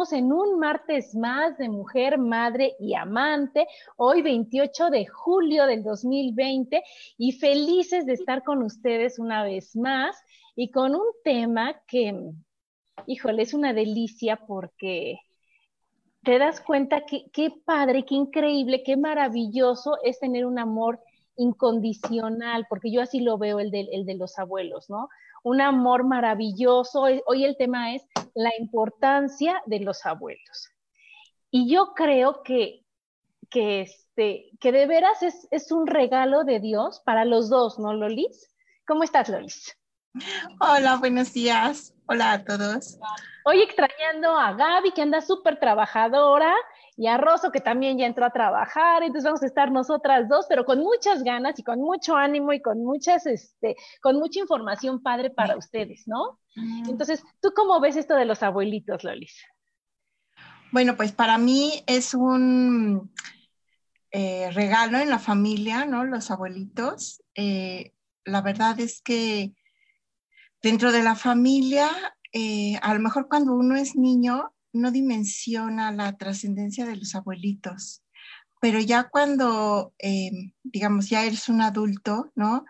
En un martes más de mujer, madre y amante, hoy 28 de julio del 2020 y felices de estar con ustedes una vez más y con un tema que, híjole, es una delicia porque te das cuenta que qué padre, qué increíble, qué maravilloso es tener un amor incondicional, porque yo así lo veo el de, el de los abuelos, ¿no? un amor maravilloso. Hoy el tema es la importancia de los abuelos. Y yo creo que, que, este, que de veras es, es un regalo de Dios para los dos, ¿no, Lolis? ¿Cómo estás, Lolis? Hola, buenos días. Hola a todos. Hoy extrañando a Gaby, que anda súper trabajadora, y a Rosso, que también ya entró a trabajar, entonces vamos a estar nosotras dos, pero con muchas ganas y con mucho ánimo y con muchas, este, con mucha información padre para ustedes, ¿no? Mm. Entonces, ¿tú cómo ves esto de los abuelitos, Lolis? Bueno, pues para mí es un eh, regalo en la familia, ¿no? Los abuelitos. Eh, la verdad es que dentro de la familia, eh, a lo mejor cuando uno es niño, no dimensiona la trascendencia de los abuelitos, pero ya cuando, em, digamos, ya eres un adulto, ¿no?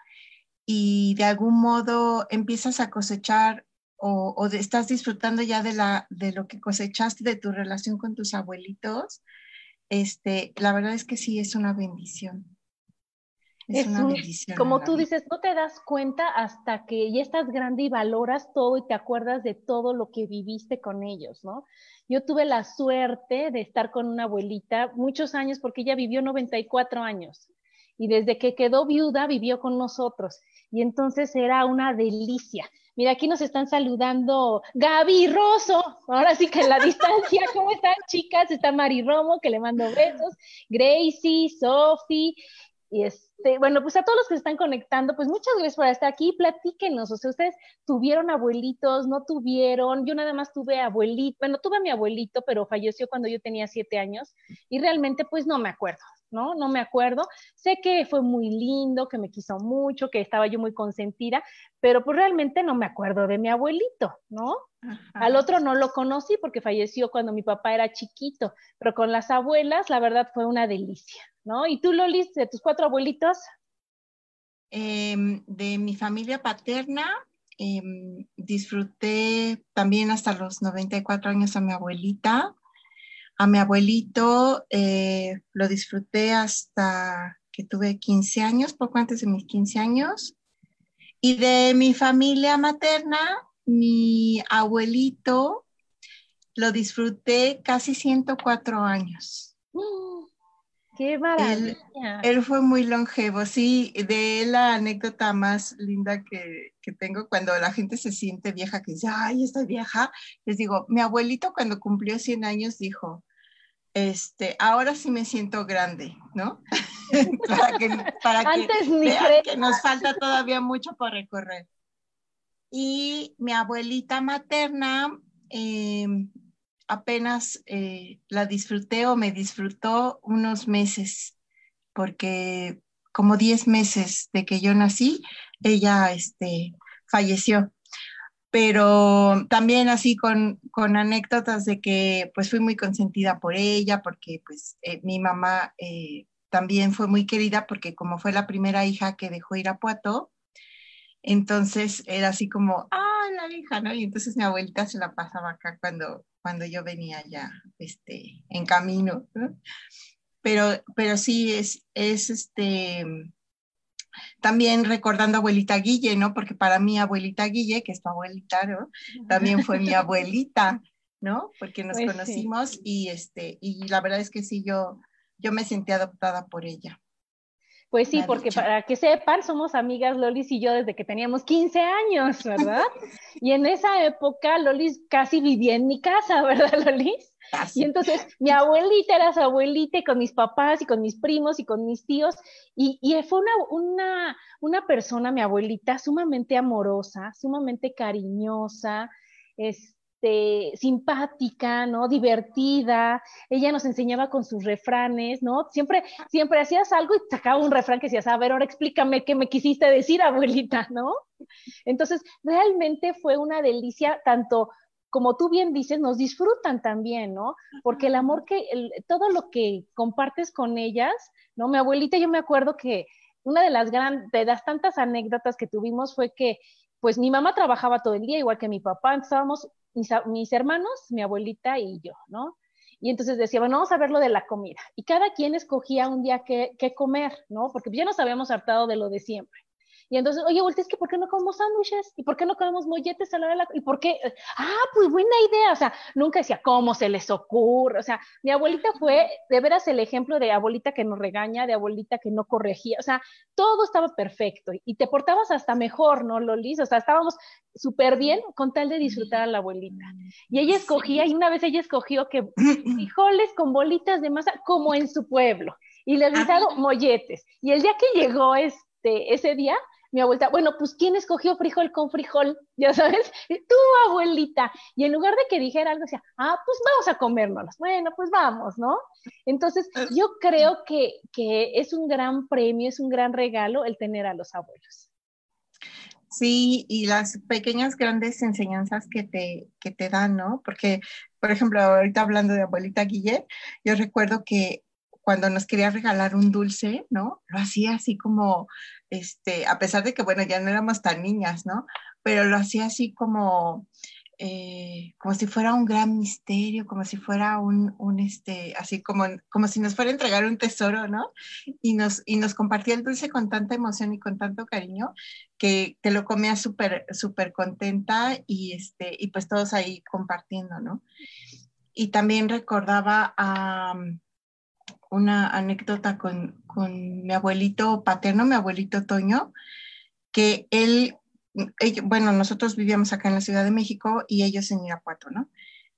Y de algún modo empiezas a cosechar o, estás disfrutando ya de, la, de lo que cosechaste de tu relación con tus abuelitos, este, la verdad es que sí es una bendición. Es, una bendición. Como tú dices, no te das cuenta hasta que ya estás grande y valoras todo y te acuerdas de todo lo que viviste con ellos, ¿no? Yo tuve la suerte de estar con una abuelita muchos años porque ella vivió 94 años y desde que quedó viuda vivió con nosotros y entonces era una delicia. Mira, aquí nos están saludando Gaby Rosso, ahora sí que en la distancia, ¿cómo están chicas? Está Mari Romo, que le mando besos, Gracie, Sophie, y este, bueno, pues a todos los que se están conectando, pues muchas gracias por estar aquí. Platíquenos, o sea, ustedes tuvieron abuelitos, no tuvieron. Yo nada más tuve abuelito, bueno, tuve a mi abuelito, pero falleció cuando yo tenía siete años y realmente, pues no me acuerdo, ¿no? No me acuerdo. Sé que fue muy lindo, que me quiso mucho, que estaba yo muy consentida, pero pues realmente no me acuerdo de mi abuelito, ¿no? Al otro no lo conocí porque falleció cuando mi papá era chiquito, pero con las abuelas, la verdad, fue una delicia. ¿No? ¿Y tú, Lolis, de tus cuatro abuelitos? Em, de mi familia paterna, em, disfruté también hasta los 94 años a mi abuelita. A mi abuelito eh, lo disfruté hasta que tuve 15 años, poco antes de mis 15 años. Y de mi familia materna, mi abuelito lo disfruté casi 104 años. ¡Oh! ¡Qué maravilla! Él, fue muy longevo, sí, de él la anécdota más linda que, que, tengo cuando la gente se siente vieja, que dice, ay, estoy vieja, les digo, mi abuelito cuando cumplió 100 años dijo, este, ahora sí me siento grande, ¿no? para que, para que, que nos falta todavía mucho por recorrer. Y mi abuelita materna, eh, apenas eh, la disfruté o me disfrutó unos meses, porque como 10 meses de que yo nací, ella este, falleció. pero también así con, con, anécdotas de que pues fui muy consentida por ella, porque pues eh, mi mamá eh, también fue muy querida porque como fue la primera hija que dejó ir a Puato, entonces era así como, ah, la hija, ¿no? Y entonces mi abuelita se la pasaba acá cuando, cuando yo venía ya este, en camino, ¿no? Pero, pero sí es, es este, también recordando a abuelita Guille, ¿no? Porque para mí abuelita Guille, que es tu abuelita, ¿no? También fue mi abuelita, ¿no? Porque nos pues conocimos y este, y la verdad es que sí, yo, yo me sentí adoptada por ella. Pues sí, porque para que sepan, somos amigas Lolis y yo desde que teníamos 15 años, ¿verdad? y en esa época Lolis casi vivía en mi casa, ¿verdad, Lolis? Y entonces mi abuelita era su abuelita y con mis papás y con mis primos y con mis tíos. Y, y fue una, una, una, persona, mi abuelita, sumamente amorosa, sumamente cariñosa, este, simpática, ¿no? Divertida. Ella nos enseñaba con sus refranes, ¿no? Siempre, siempre hacías algo y sacaba un refrán que decías, a ver, ahora explícame qué me quisiste decir, abuelita, ¿no? Entonces, realmente fue una delicia tanto como tú bien dices, nos disfrutan también, ¿no? Porque el amor que, todo lo que compartes con ellas, ¿no? Mi abuelita, yo me acuerdo que una de las grandes, de las tantas anécdotas que tuvimos fue que, pues mi mamá trabajaba todo el día, igual que mi papá, estábamos mis, hermanos, mi abuelita y yo, ¿no? Y entonces decía, bueno, vamos a ver lo de la comida. Y cada quien escogía un día qué, qué comer, ¿no? Porque ya nos habíamos hartado de lo de siempre. Y entonces, oye, volteé, es que ¿por qué no comemos sándwiches? ¿Y por qué no comemos molletes a la hora de la... ¿Y por qué? Ah, pues buena idea. O sea, nunca decía, ¿cómo se les ocurre? O sea, mi abuelita fue de veras el ejemplo de abuelita que nos regaña, de abuelita que no corregía. O sea, todo estaba perfecto. Y te portabas hasta mejor, ¿no, Lolis? O sea, estábamos súper bien con tal de disfrutar a la abuelita. Y ella escogía, y una vez ella escogió que frijoles con bolitas de masa, como en su pueblo. Y le habían dado molletes. Y el día que llegó este, ese día, mi abuelita, bueno, pues ¿quién escogió frijol con frijol? Ya sabes, tu abuelita. Y en lugar de que dijera algo, decía, ah, pues vamos a comérnoslos. Bueno, pues vamos, ¿no? Entonces, yo creo que, que es un gran premio, es un gran regalo el tener a los abuelos. Sí, y las pequeñas, grandes enseñanzas que te, que te dan, ¿no? Porque, por ejemplo, ahorita hablando de abuelita Guille, yo recuerdo que cuando nos quería regalar un dulce, ¿no? Lo hacía así como, este, a pesar de que, bueno, ya no éramos tan niñas, ¿no? Pero lo hacía así como, eh, como si fuera un gran misterio, como si fuera un, un, este, así como, como si nos fuera a entregar un tesoro, ¿no? Y nos, y nos compartía el dulce con tanta emoción y con tanto cariño que te lo comía súper, súper contenta y, este, y pues todos ahí compartiendo, ¿no? Y también recordaba a una anécdota con, mi abuelito paterno, mi abuelito Toño, que él, bueno, nosotros vivíamos acá en la Ciudad de México y ellos en Irapuato, ¿no?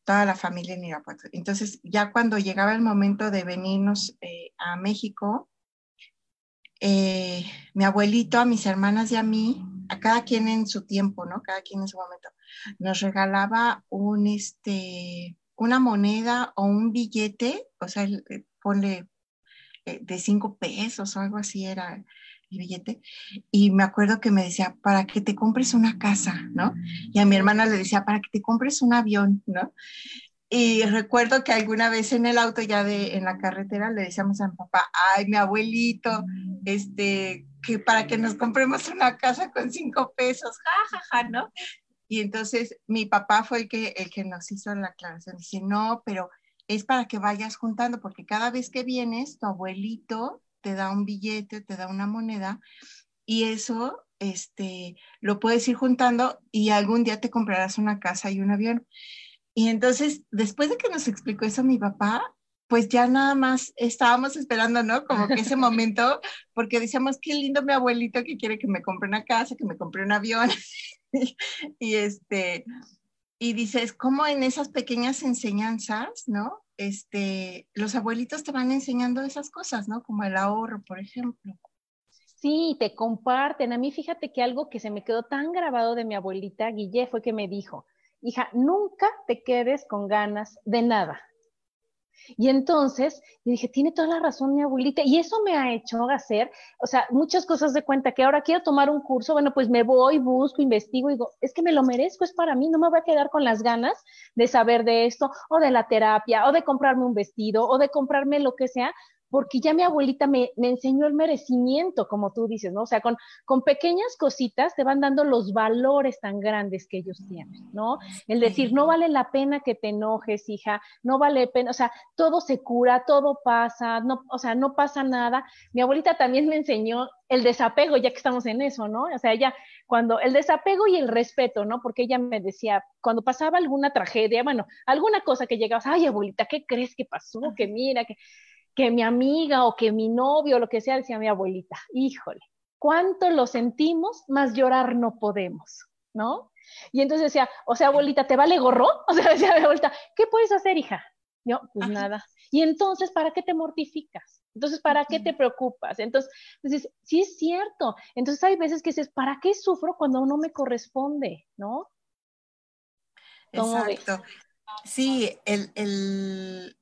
Toda la familia en Irapuato. Entonces, ya cuando llegaba el momento de venirnos eh, a México, eh, mi abuelito, a mis hermanas y a mí, a cada quien en su tiempo, ¿no? Cada quien en su momento, nos regalaba un, este, una moneda o un billete, o sea, ponle eh, de cinco pesos o algo así era el billete. Y me acuerdo que me decía, para que te compres una casa, ¿no? Y a mi hermana le decía, para que te compres un avión, ¿no? Y recuerdo que alguna vez en el auto ya de en la carretera le decíamos a mi papá, ay, mi abuelito, este, que para que nos compremos una casa con cinco pesos, jajaja, ja, ja, ¿no? Y entonces mi papá fue el que, el que nos hizo la aclaración. Dice, no, pero es para que vayas juntando, porque cada vez que vienes, tu abuelito te da un billete, te da una moneda, y eso este, lo puedes ir juntando y algún día te comprarás una casa y un avión. Y entonces, después de que nos explicó eso mi papá, pues ya nada más estábamos esperando, ¿no? Como que ese momento, porque decíamos, qué lindo mi abuelito que quiere que me compre una casa, que me compre un avión. y este, y dices, ¿cómo en esas pequeñas enseñanzas, ¿no? Este, los abuelitos te van enseñando esas cosas, ¿no? Como el ahorro, por ejemplo. Sí, te comparten. A mí fíjate que algo que se me quedó tan grabado de mi abuelita Guille fue que me dijo, hija, nunca te quedes con ganas de nada. Y entonces yo dije, tiene toda la razón mi abuelita. Y eso me ha hecho hacer, o sea, muchas cosas de cuenta que ahora quiero tomar un curso, bueno, pues me voy, busco, investigo y digo, es que me lo merezco, es para mí, no me voy a quedar con las ganas de saber de esto o de la terapia o de comprarme un vestido o de comprarme lo que sea, porque ya mi abuelita me, enseñó el merecimiento, como tú dices, ¿no? O sea, con, con pequeñas cositas te van dando los valores tan grandes que ellos tienen, ¿no? El decir, no vale la pena que te enojes, hija, no vale pena, o sea, todo se cura, todo pasa, no, o sea, no pasa nada. Mi abuelita también me enseñó el desapego, ya que estamos en eso, ¿no? O sea, ella, cuando el desapego y el respeto, ¿no? Porque ella me decía, cuando pasaba alguna tragedia, bueno, alguna cosa que llegaba, ay, abuelita, ¿qué crees que pasó? Que mira, que que mi amiga o que mi novio o lo que sea, decía mi abuelita, híjole, cuánto lo sentimos, más llorar no podemos, ¿no? Y entonces decía, o sea, abuelita, ¿te vale gorro? O sea, decía mi abuelita, ¿qué puedes hacer, hija? Yo, pues nada. Y entonces, ¿para qué te mortificas? Entonces, ¿para qué te preocupas? Entonces, dices, sí es cierto. Entonces, hay veces que dices, ¿para qué sufro cuando no me corresponde? ¿No? Exacto. Sí, el, el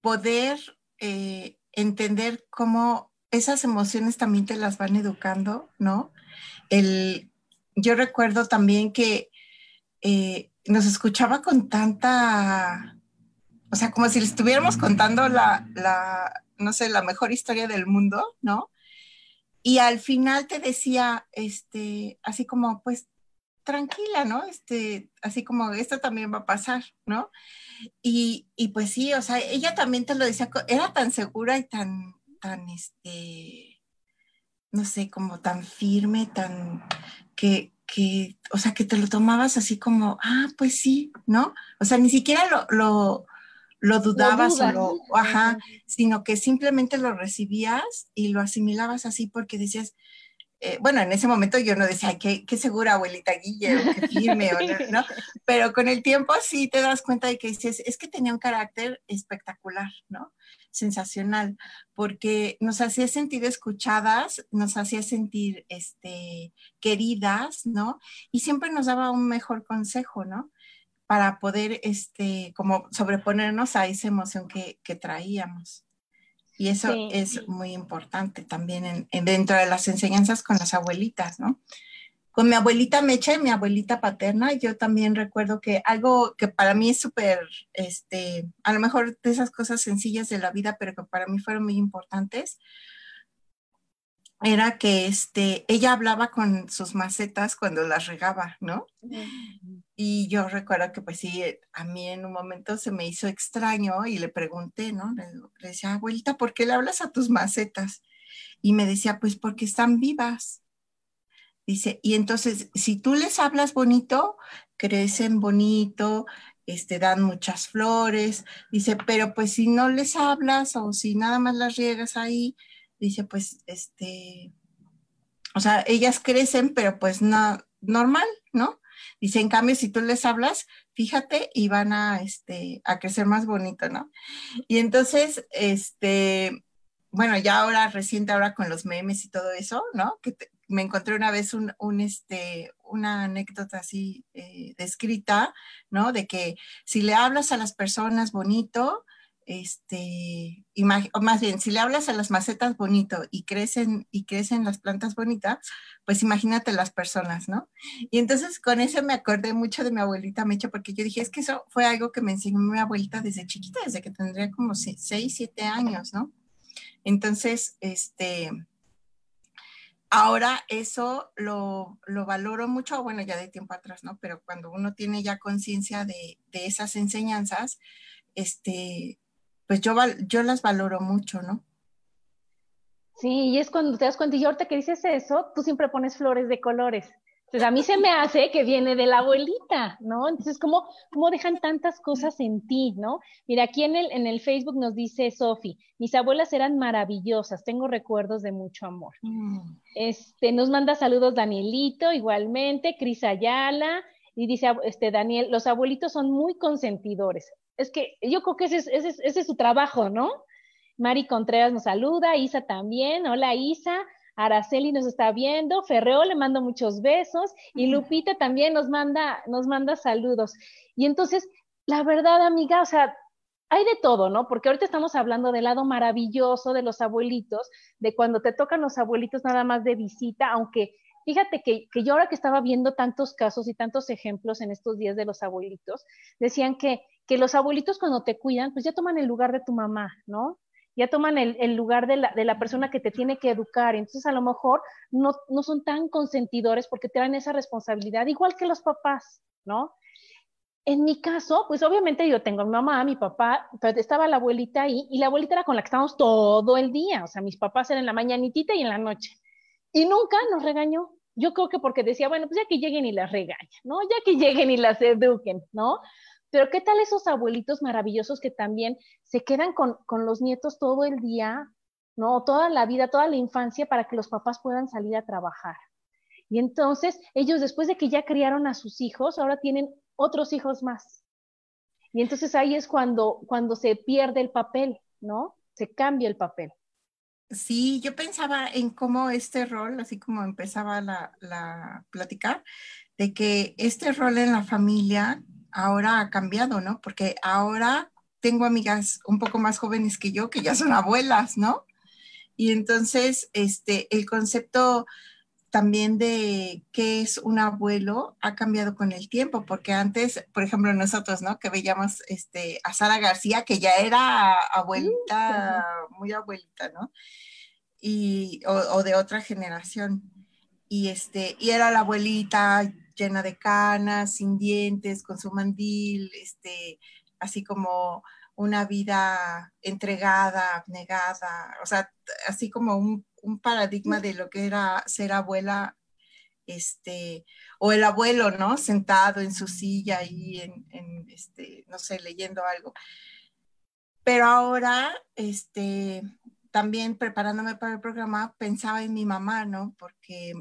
poder eh, entender cómo esas emociones también te las van educando, ¿no? El, yo recuerdo también que eh, nos escuchaba con tanta, o sea, como si le estuviéramos contando la, la, no sé, la mejor historia del mundo, ¿no? Y al final te decía, este, así como, pues, tranquila, ¿no? Este, así como esto también va a pasar, ¿no? Y, y, pues sí, o sea, ella también te lo decía, era tan segura y tan, tan, este, no sé, como tan firme, tan, que, que, o sea, que te lo tomabas así como, ah, pues sí, ¿no? O sea, ni siquiera lo, lo, lo dudabas o lo, ajá, sino que simplemente lo recibías y lo asimilabas así porque decías, eh, bueno, en ese momento yo no decía, qué, qué segura abuelita Guille, qué firme, ¿no? Pero con el tiempo sí te das cuenta de que dices, es que tenía un carácter espectacular, ¿no? Sensacional, porque nos hacía sentir escuchadas, nos hacía sentir este, queridas, ¿no? Y siempre nos daba un mejor consejo, ¿no? Para poder, este, como sobreponernos a esa emoción que, que traíamos. Y eso es muy importante también en, dentro de las enseñanzas con las abuelitas, ¿no? Con mi abuelita Mecha y mi abuelita paterna, yo también recuerdo que algo que para mí es súper, este, a lo mejor de esas cosas sencillas de la vida, pero que para mí fueron muy importantes, era que este, ella hablaba con sus macetas cuando las regaba, ¿no? Y yo recuerdo que pues sí, a mí en un momento se me hizo extraño y le pregunté, ¿no? Le, decía, abuelita, ¿por qué le hablas a tus macetas? Y me decía, pues porque están vivas. Dice, y entonces, si tú les hablas bonito, crecen bonito, este, dan muchas flores. Dice, pero pues si no les hablas o si nada más las riegas ahí, dice, pues, este, o sea, ellas crecen, pero pues no, normal, ¿no? Dice, en cambio, si tú les hablas, fíjate y van a, este, a crecer más bonito, ¿no? Y entonces, este, bueno, ya ahora, reciente ahora con los memes y todo eso, ¿no? Que me encontré una vez un, un, este, una anécdota así eh, descrita, ¿no? De que si le hablas a las personas bonito, este, o más bien, si le hablas a las macetas bonito y crecen, y crecen las plantas bonitas, pues imagínate las personas, ¿no? Y entonces con eso me acordé mucho de mi abuelita Mecha, porque yo dije, es que eso fue algo que me enseñó mi abuelita desde chiquita, desde que tendría como 6, 7 años, ¿no? Entonces, este, ahora eso lo, lo, valoro mucho, bueno, ya de tiempo atrás, ¿no? Pero cuando uno tiene ya conciencia de, de esas enseñanzas, este, pues yo, yo las valoro mucho, ¿no? Sí, y es cuando te das cuenta, y ahorita que dices eso, tú siempre pones flores de colores. Entonces, a mí se me hace que viene de la abuelita, ¿no? Entonces, ¿cómo, cómo dejan tantas cosas en ti, ¿no? Mira, aquí en el, en el Facebook nos dice Sofi, mis abuelas eran maravillosas, tengo recuerdos de mucho amor. Mm. Este, nos manda saludos Danielito, igualmente, Cris Ayala, y dice, este, Daniel, los abuelitos son muy consentidores es que yo creo que ese es, ese, ese es su trabajo, ¿no? Mari Contreras nos saluda, Isa también, hola Isa, Araceli nos está viendo, Ferreo le mando muchos besos y Lupita también nos manda, nos manda saludos. Y entonces, la verdad, amiga, o sea, hay de todo, ¿no? Porque ahorita estamos hablando del lado maravilloso de los abuelitos, de cuando te tocan los abuelitos nada más de visita, aunque fíjate que, que, yo ahora que estaba viendo tantos casos y tantos ejemplos en estos días de los abuelitos, decían que, que los abuelitos cuando te cuidan, pues ya toman el lugar de tu mamá, ¿no? Ya toman el, el lugar de la, de la, persona que te tiene que educar. Entonces, a lo mejor no, no son tan consentidores porque dan esa responsabilidad, igual que los papás, ¿no? En mi caso, pues obviamente yo tengo a mi mamá, a mi papá, pero estaba la abuelita ahí y la abuelita era con la que estábamos todo el día. O sea, mis papás eran en la mañanitita y en la noche. Y nunca nos regañó. Yo creo que porque decía, bueno, pues ya que lleguen y las regañen, ¿no? Ya que lleguen y las eduquen, ¿no? Pero ¿qué tal esos abuelitos maravillosos que también se quedan con, con los nietos todo el día, ¿no? Toda la vida, toda la infancia para que los papás puedan salir a trabajar. Y entonces ellos después de que ya criaron a sus hijos, ahora tienen otros hijos más. Y entonces ahí es cuando, cuando se pierde el papel, ¿no? Se cambia el papel. Sí, yo pensaba en cómo este rol, así como empezaba la, la platicar, de que este rol en la familia ahora ha cambiado, ¿no? Porque ahora tengo amigas un poco más jóvenes que yo que ya son abuelas, ¿no? Y entonces, este, el concepto también de qué es un abuelo ha cambiado con el tiempo, porque antes, por ejemplo, nosotros, ¿no? Que veíamos este, a Sara García, que ya era abuelita, muy abuelita, ¿no? Y, o, de otra generación. Y, este, y era la abuelita llena de canas, sin dientes, con su mandil, este, así como una vida entregada, abnegada, o sea, así como un un paradigma de lo que era ser abuela, este, o el abuelo, ¿no? Sentado en su silla ahí, en, este, no sé, leyendo algo. Pero ahora, este, también preparándome para el programa, pensaba en mi mamá, ¿no? Porque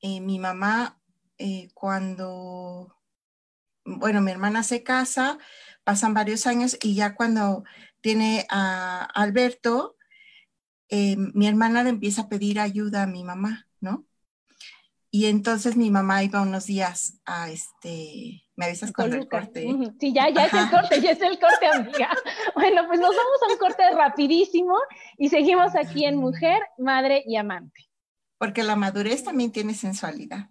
eh, mi mamá, eh, cuando, bueno, mi hermana se casa, pasan varios años y ya cuando tiene a Alberto, eh, mi hermana le empieza a pedir ayuda a mi mamá, ¿no? Y entonces mi mamá iba unos días a este, ¿me avisas con el corte? Sí, ya, ya es el corte, ya es el corte, amiga. Bueno, pues nos vamos a un corte rapidísimo y seguimos aquí en Mujer, Madre y Amante. Porque la madurez también tiene sensualidad.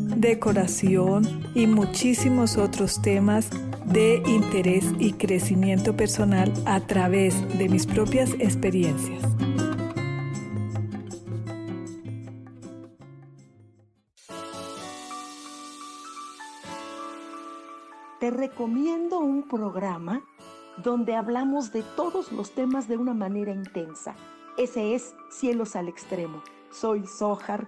decoración y muchísimos otros temas de interés y crecimiento personal a través de mis propias experiencias. Te recomiendo un programa donde hablamos de todos los temas de una manera intensa. Ese es Cielos al Extremo. Soy Sohar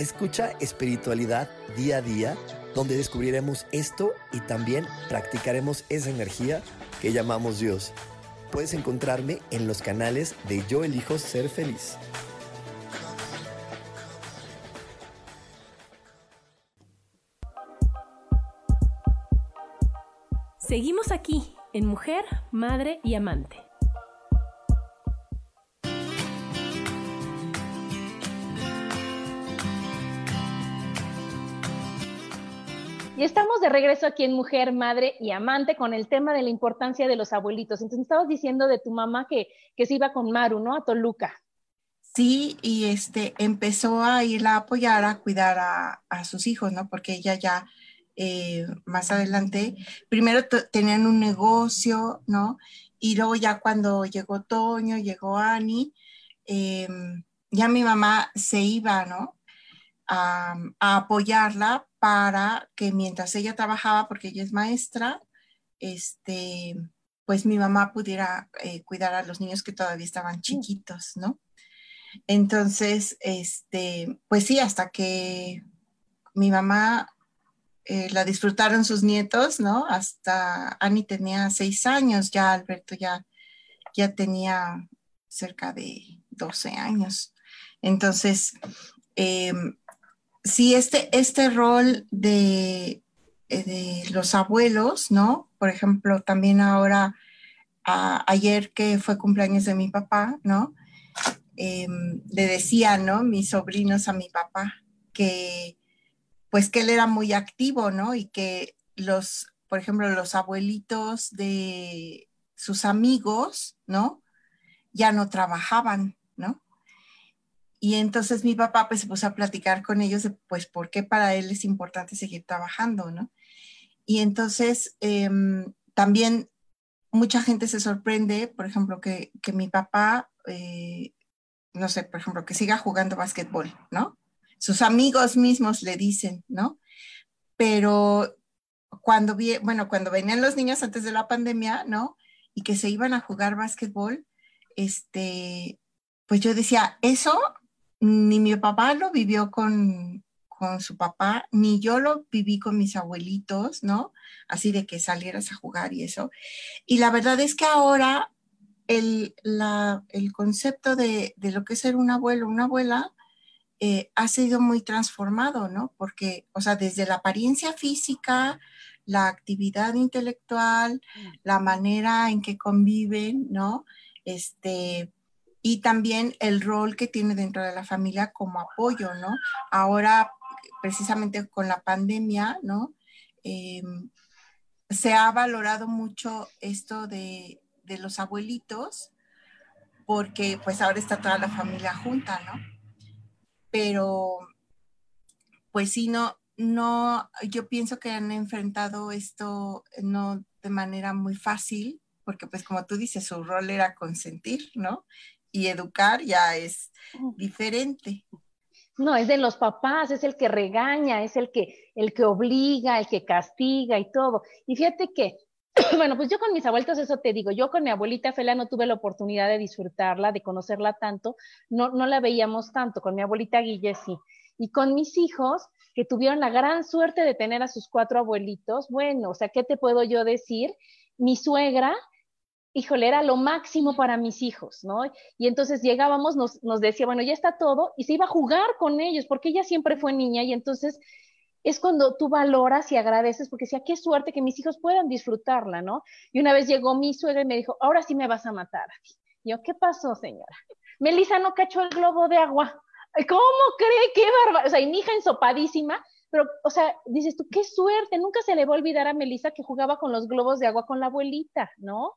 Escucha espiritualidad día a día, donde descubriremos esto y también practicaremos esa energía que llamamos Dios. Puedes encontrarme en los canales de Yo elijo ser feliz. Seguimos aquí en Mujer, Madre y Amante. Y estamos de regreso aquí en Mujer, Madre y Amante con el tema de la importancia de los abuelitos. Entonces, estabas diciendo de tu mamá que, que se iba con Maru, ¿no? A Toluca. Sí, y este empezó a irla a apoyar a cuidar a, sus hijos, ¿no? Porque ella ya eh, más adelante, primero tenían un negocio, ¿no? Y luego ya cuando llegó Toño, llegó Ani, em, ya mi mamá se iba, ¿no? A, apoyarla para que mientras ella trabajaba, porque ella es maestra, este, pues mi mamá pudiera eh, cuidar a los niños que todavía estaban chiquitos, ¿no? Entonces, este, pues sí, hasta que mi mamá eh, la disfrutaron sus nietos, ¿no? Hasta Ani tenía seis años, ya Alberto ya, ya tenía cerca de 12 años. Entonces, em, sí, este, este rol de, eh, de, los abuelos, ¿no? Por ejemplo, también ahora, ayer que fue cumpleaños de mi papá, ¿no? Em, le decían, ¿no? Mis sobrinos a mi papá que, pues que él era muy activo, ¿no? Y que los, por ejemplo, los abuelitos de sus amigos, ¿no? Ya no trabajaban. Y entonces mi papá pues se puso a platicar con ellos de pues por qué para él es importante seguir trabajando, ¿no? Y entonces em, también mucha gente se sorprende, por ejemplo, que, que mi papá eh, no sé, por ejemplo, que siga jugando básquetbol, ¿no? Sus amigos mismos le dicen, ¿no? Pero cuando, vi, bueno, cuando venían los niños antes de la pandemia, ¿no? Y que se iban a jugar básquetbol, este, pues yo decía, eso ni mi papá lo vivió con, con su papá, ni yo lo viví con mis abuelitos, ¿no? Así de que salieras a jugar y eso. Y la verdad es que ahora el, concepto de, lo que es ser un abuelo, una abuela, eh, ha sido muy transformado, ¿no? Porque, o sea, desde la apariencia física, la actividad intelectual, la manera en que conviven, ¿no? Este, y también el rol que tiene dentro de la familia como apoyo, ¿no? Ahora, precisamente con la pandemia, ¿no? Em, se ha valorado mucho esto de, de los abuelitos, porque pues ahora está toda la familia junta, ¿no? Pero pues sí, no, no, yo pienso que han enfrentado esto no de manera muy fácil, porque pues como tú dices, su rol era consentir, ¿no? Y educar ya es diferente. No, es de los papás, es el que regaña, es el que, el que obliga, el que castiga y todo. Y fíjate que bueno, pues yo con mis abuelitos, eso te digo, yo con mi abuelita Fela no tuve la oportunidad de disfrutarla, de conocerla tanto, no, no la veíamos tanto, con mi abuelita Guille sí. Y con mis hijos, que tuvieron la gran suerte de tener a sus cuatro abuelitos, bueno, o sea, ¿qué te puedo yo decir? Mi suegra, híjole, era lo máximo para mis hijos, ¿no? Y entonces llegábamos, nos, decía, bueno, ya está todo, y se iba a jugar con ellos, porque ella siempre fue niña, y entonces es cuando tú valoras y agradeces, porque decía, qué suerte que mis hijos puedan disfrutarla, ¿no? Y una vez llegó mi suegra y me dijo, ahora sí me vas a matar. Y yo, ¿qué pasó, señora? Melissa no cachó el globo de agua. ¿Cómo cree? ¡Qué bárbaro! O sea, y mi hija ensopadísima, pero, o sea, dices tú, qué suerte, nunca se le va a olvidar a Melissa que jugaba con los globos de agua con la abuelita, ¿no?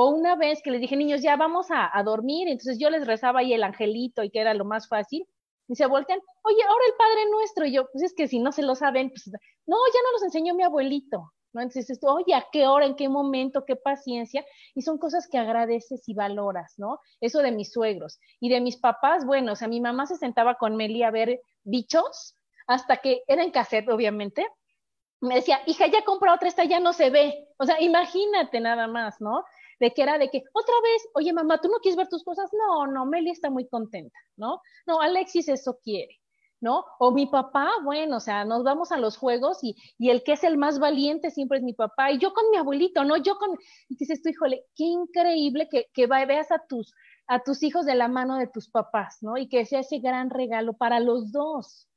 O una vez que les dije, niños, ya vamos a, dormir, entonces yo les rezaba ahí el angelito y que era lo más fácil, y se voltean, oye, ahora el Padre Nuestro, y yo, pues es que si no se lo saben, pues, no, ya no los enseñó mi abuelito, ¿no? Entonces, oye, ¿a qué hora, en qué momento, qué paciencia? Y son cosas que agradeces y valoras, ¿no? Eso de mis suegros. Y de mis papás, bueno, o sea, mi mamá se sentaba con Meli a ver bichos, hasta que era en cassette, obviamente, me decía, hija, ya compra otra, esta ya no se ve. O sea, imagínate nada más, ¿no? De que era de que, otra vez, oye mamá, ¿tú no quieres ver tus cosas? No, no, Meli está muy contenta, ¿no? No, Alexis eso quiere. ¿no? O mi papá, bueno, o sea, nos vamos a los juegos y, y, el que es el más valiente siempre es mi papá, y yo con mi abuelito, ¿no? Yo con, y dices tú, híjole, qué increíble que, que veas a tus, a tus hijos de la mano de tus papás, ¿no? Y que sea ese gran regalo para los dos.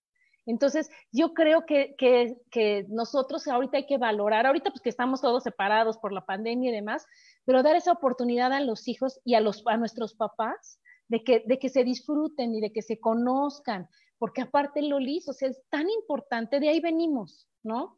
Entonces, yo creo que, que, nosotros ahorita hay que valorar, ahorita pues que estamos todos separados por la pandemia y demás, pero dar esa oportunidad a los hijos y a, los, a nuestros papás de que, de que se disfruten y de que se conozcan, porque aparte lo liso, o sea, es tan importante, de ahí venimos, ¿no?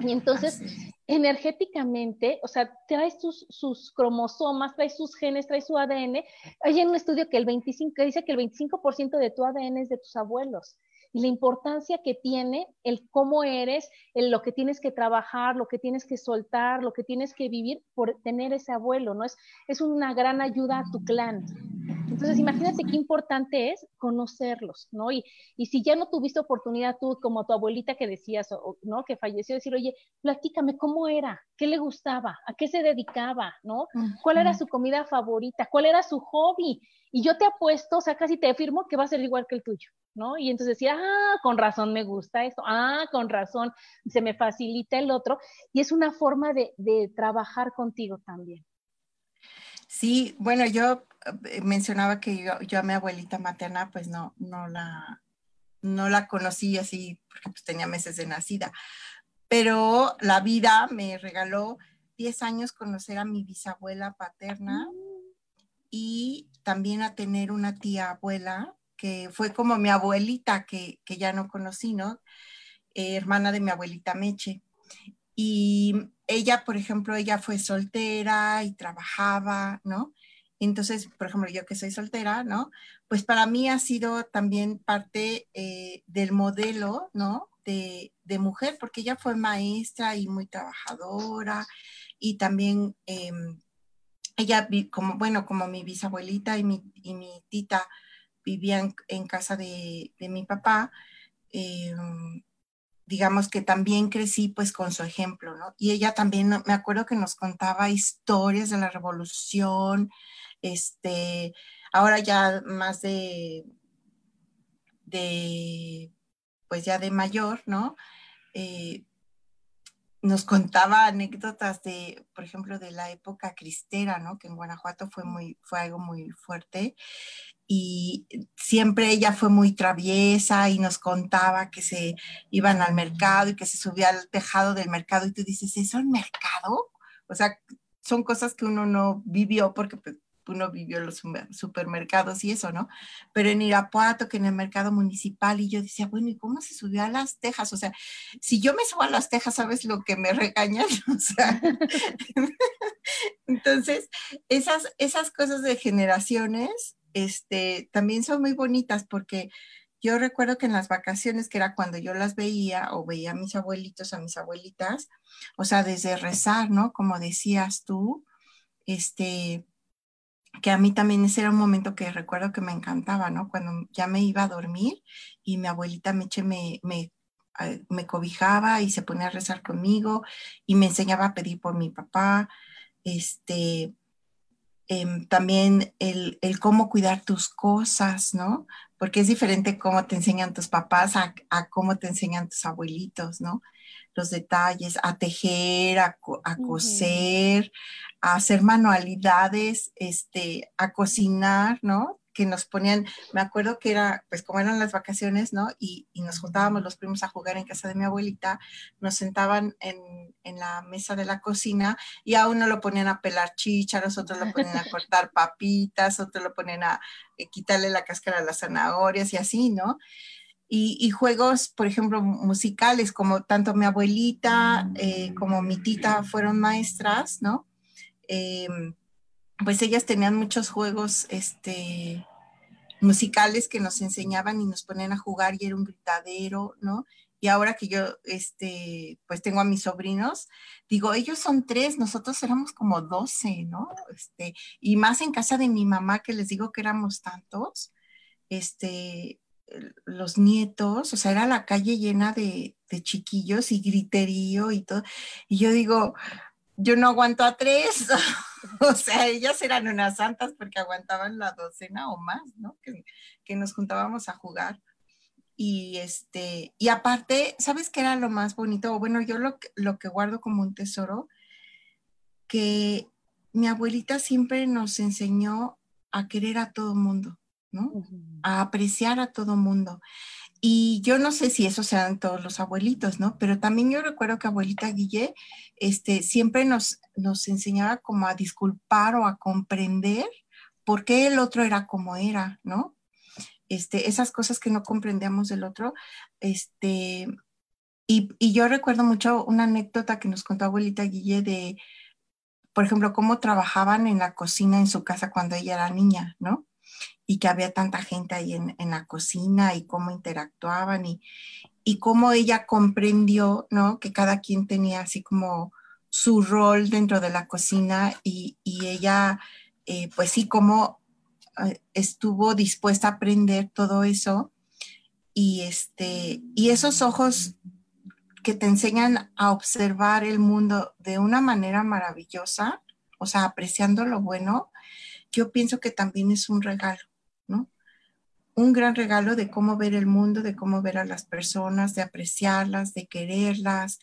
Y entonces, energéticamente, o sea, trae sus, sus, cromosomas, trae sus genes, trae su ADN. Hay un estudio que el 25, que dice que el 25% de tu ADN es de tus abuelos y la importancia que tiene el cómo eres, el lo que tienes que trabajar, lo que tienes que soltar, lo que tienes que vivir por tener ese abuelo, ¿no? Es, es una gran ayuda a tu clan. Entonces, imagínate qué importante es conocerlos, ¿no? Y, y si ya no tuviste oportunidad tú, como tu abuelita que decías, o, ¿no? Que falleció, decir, oye, platícame cómo era, qué le gustaba, a qué se dedicaba, ¿no? ¿Cuál era su comida favorita? ¿Cuál era su hobby? Y yo te apuesto, o sea, casi te afirmo que va a ser igual que el tuyo, ¿no? Y entonces decía, ah, con razón me gusta esto, ah, con razón se me facilita el otro. Y es una forma de, de trabajar contigo también. Sí, bueno, yo mencionaba que yo, yo, a mi abuelita materna, pues no, no la, no la conocí así, porque pues tenía meses de nacida, pero la vida me regaló 10 años conocer a mi bisabuela paterna. Mm y también a tener una tía abuela que fue como mi abuelita que, ya no conocí, ¿no? Eh, hermana de mi abuelita Meche. Y ella, por ejemplo, ella fue soltera y trabajaba, ¿no? Entonces, por ejemplo, yo que soy soltera, ¿no? Pues para mí ha sido también parte eh, del modelo, ¿no? De, mujer, porque ella fue maestra y muy trabajadora y también em, ella, como, bueno, como mi bisabuelita y mi, y mi tita vivían en casa de, de mi papá, eh, digamos que también crecí pues con su ejemplo, ¿no? Y ella también, me acuerdo que nos contaba historias de la revolución, este, ahora ya más de, de, pues ya de mayor, ¿no? Eh, nos contaba anécdotas de, por ejemplo, de la época cristera, ¿no? Que en Guanajuato fue, muy, fue algo muy fuerte. Y siempre ella fue muy traviesa y nos contaba que se iban al mercado y que se subía al tejado del mercado y tú dices, ¿eso es mercado? O sea, son cosas que uno no vivió porque pues, uno vivió en los supermercados y eso, ¿no? Pero en Irapuato, que en el mercado municipal, y yo decía, bueno, ¿y cómo se subió a las tejas? O sea, si yo me subo a las tejas, ¿sabes lo que me regañan? O sea, entonces, esas, esas cosas de generaciones, este, también son muy bonitas porque yo recuerdo que en las vacaciones, que era cuando yo las veía o veía a mis abuelitos, a mis abuelitas, o sea, desde rezar, ¿no? Como decías tú, este, que a mí también ese era un momento que recuerdo que me encantaba, ¿no? Cuando ya me iba a dormir y mi abuelita Meche me, me, eh, me cobijaba y se ponía a rezar conmigo y me enseñaba a pedir por mi papá, este, em, también el, el, cómo cuidar tus cosas, ¿no? Porque es diferente cómo te enseñan tus papás a, a cómo te enseñan tus abuelitos, ¿no? Los detalles, a tejer, a, a coser, a hacer manualidades, este, a cocinar, ¿no? Que nos ponían, me acuerdo que era, pues como eran las vacaciones, ¿no? Y, nos juntábamos los primos a jugar en casa de mi abuelita, nos sentaban en, en, la mesa de la cocina y a uno lo ponían a pelar chícharos, otros lo ponían a cortar papitas, otros lo ponían a eh, quitarle la cáscara a las zanahorias y así, ¿no? Y, juegos, por ejemplo, musicales, como tanto mi abuelita eh, como mi tita fueron maestras, ¿no? Em, pues ellas tenían muchos juegos este, musicales que nos enseñaban y nos ponían a jugar y era un gritadero, ¿no? Y ahora que yo, este, pues tengo a mis sobrinos, digo, ellos son tres, nosotros éramos como doce, ¿no? Este, y más en casa de mi mamá, que les digo que éramos tantos, este, los nietos, o sea, era la calle llena de, de chiquillos y griterío y todo. Y yo digo, yo no aguanto a tres, o sea, ellas eran unas santas porque aguantaban la docena o más, ¿no? Que, que, nos juntábamos a jugar. Y este, y aparte, ¿sabes qué era lo más bonito? Bueno, yo lo, lo que guardo como un tesoro, que mi abuelita siempre nos enseñó a querer a todo mundo, ¿no? A apreciar a todo mundo. Y yo no sé si eso sean todos los abuelitos, ¿no? Pero también yo recuerdo que abuelita Guille este, siempre nos, nos enseñaba como a disculpar o a comprender por qué el otro era como era, ¿no? Este, esas cosas que no comprendíamos del otro, este, Y, y, yo recuerdo mucho una anécdota que nos contó abuelita Guille de, por ejemplo, cómo trabajaban en la cocina en su casa cuando ella era niña, ¿no? Y que había tanta gente ahí en, en la cocina y cómo interactuaban y, y cómo ella comprendió, ¿no? Que cada quien tenía así como su rol dentro de la cocina y, y ella, eh, pues sí, cómo eh, estuvo dispuesta a aprender todo eso y este y esos ojos que te enseñan a observar el mundo de una manera maravillosa, o sea, apreciando lo bueno, yo pienso que también es un regalo. Un gran regalo de cómo ver el mundo, de cómo ver a las personas, de apreciarlas, de quererlas,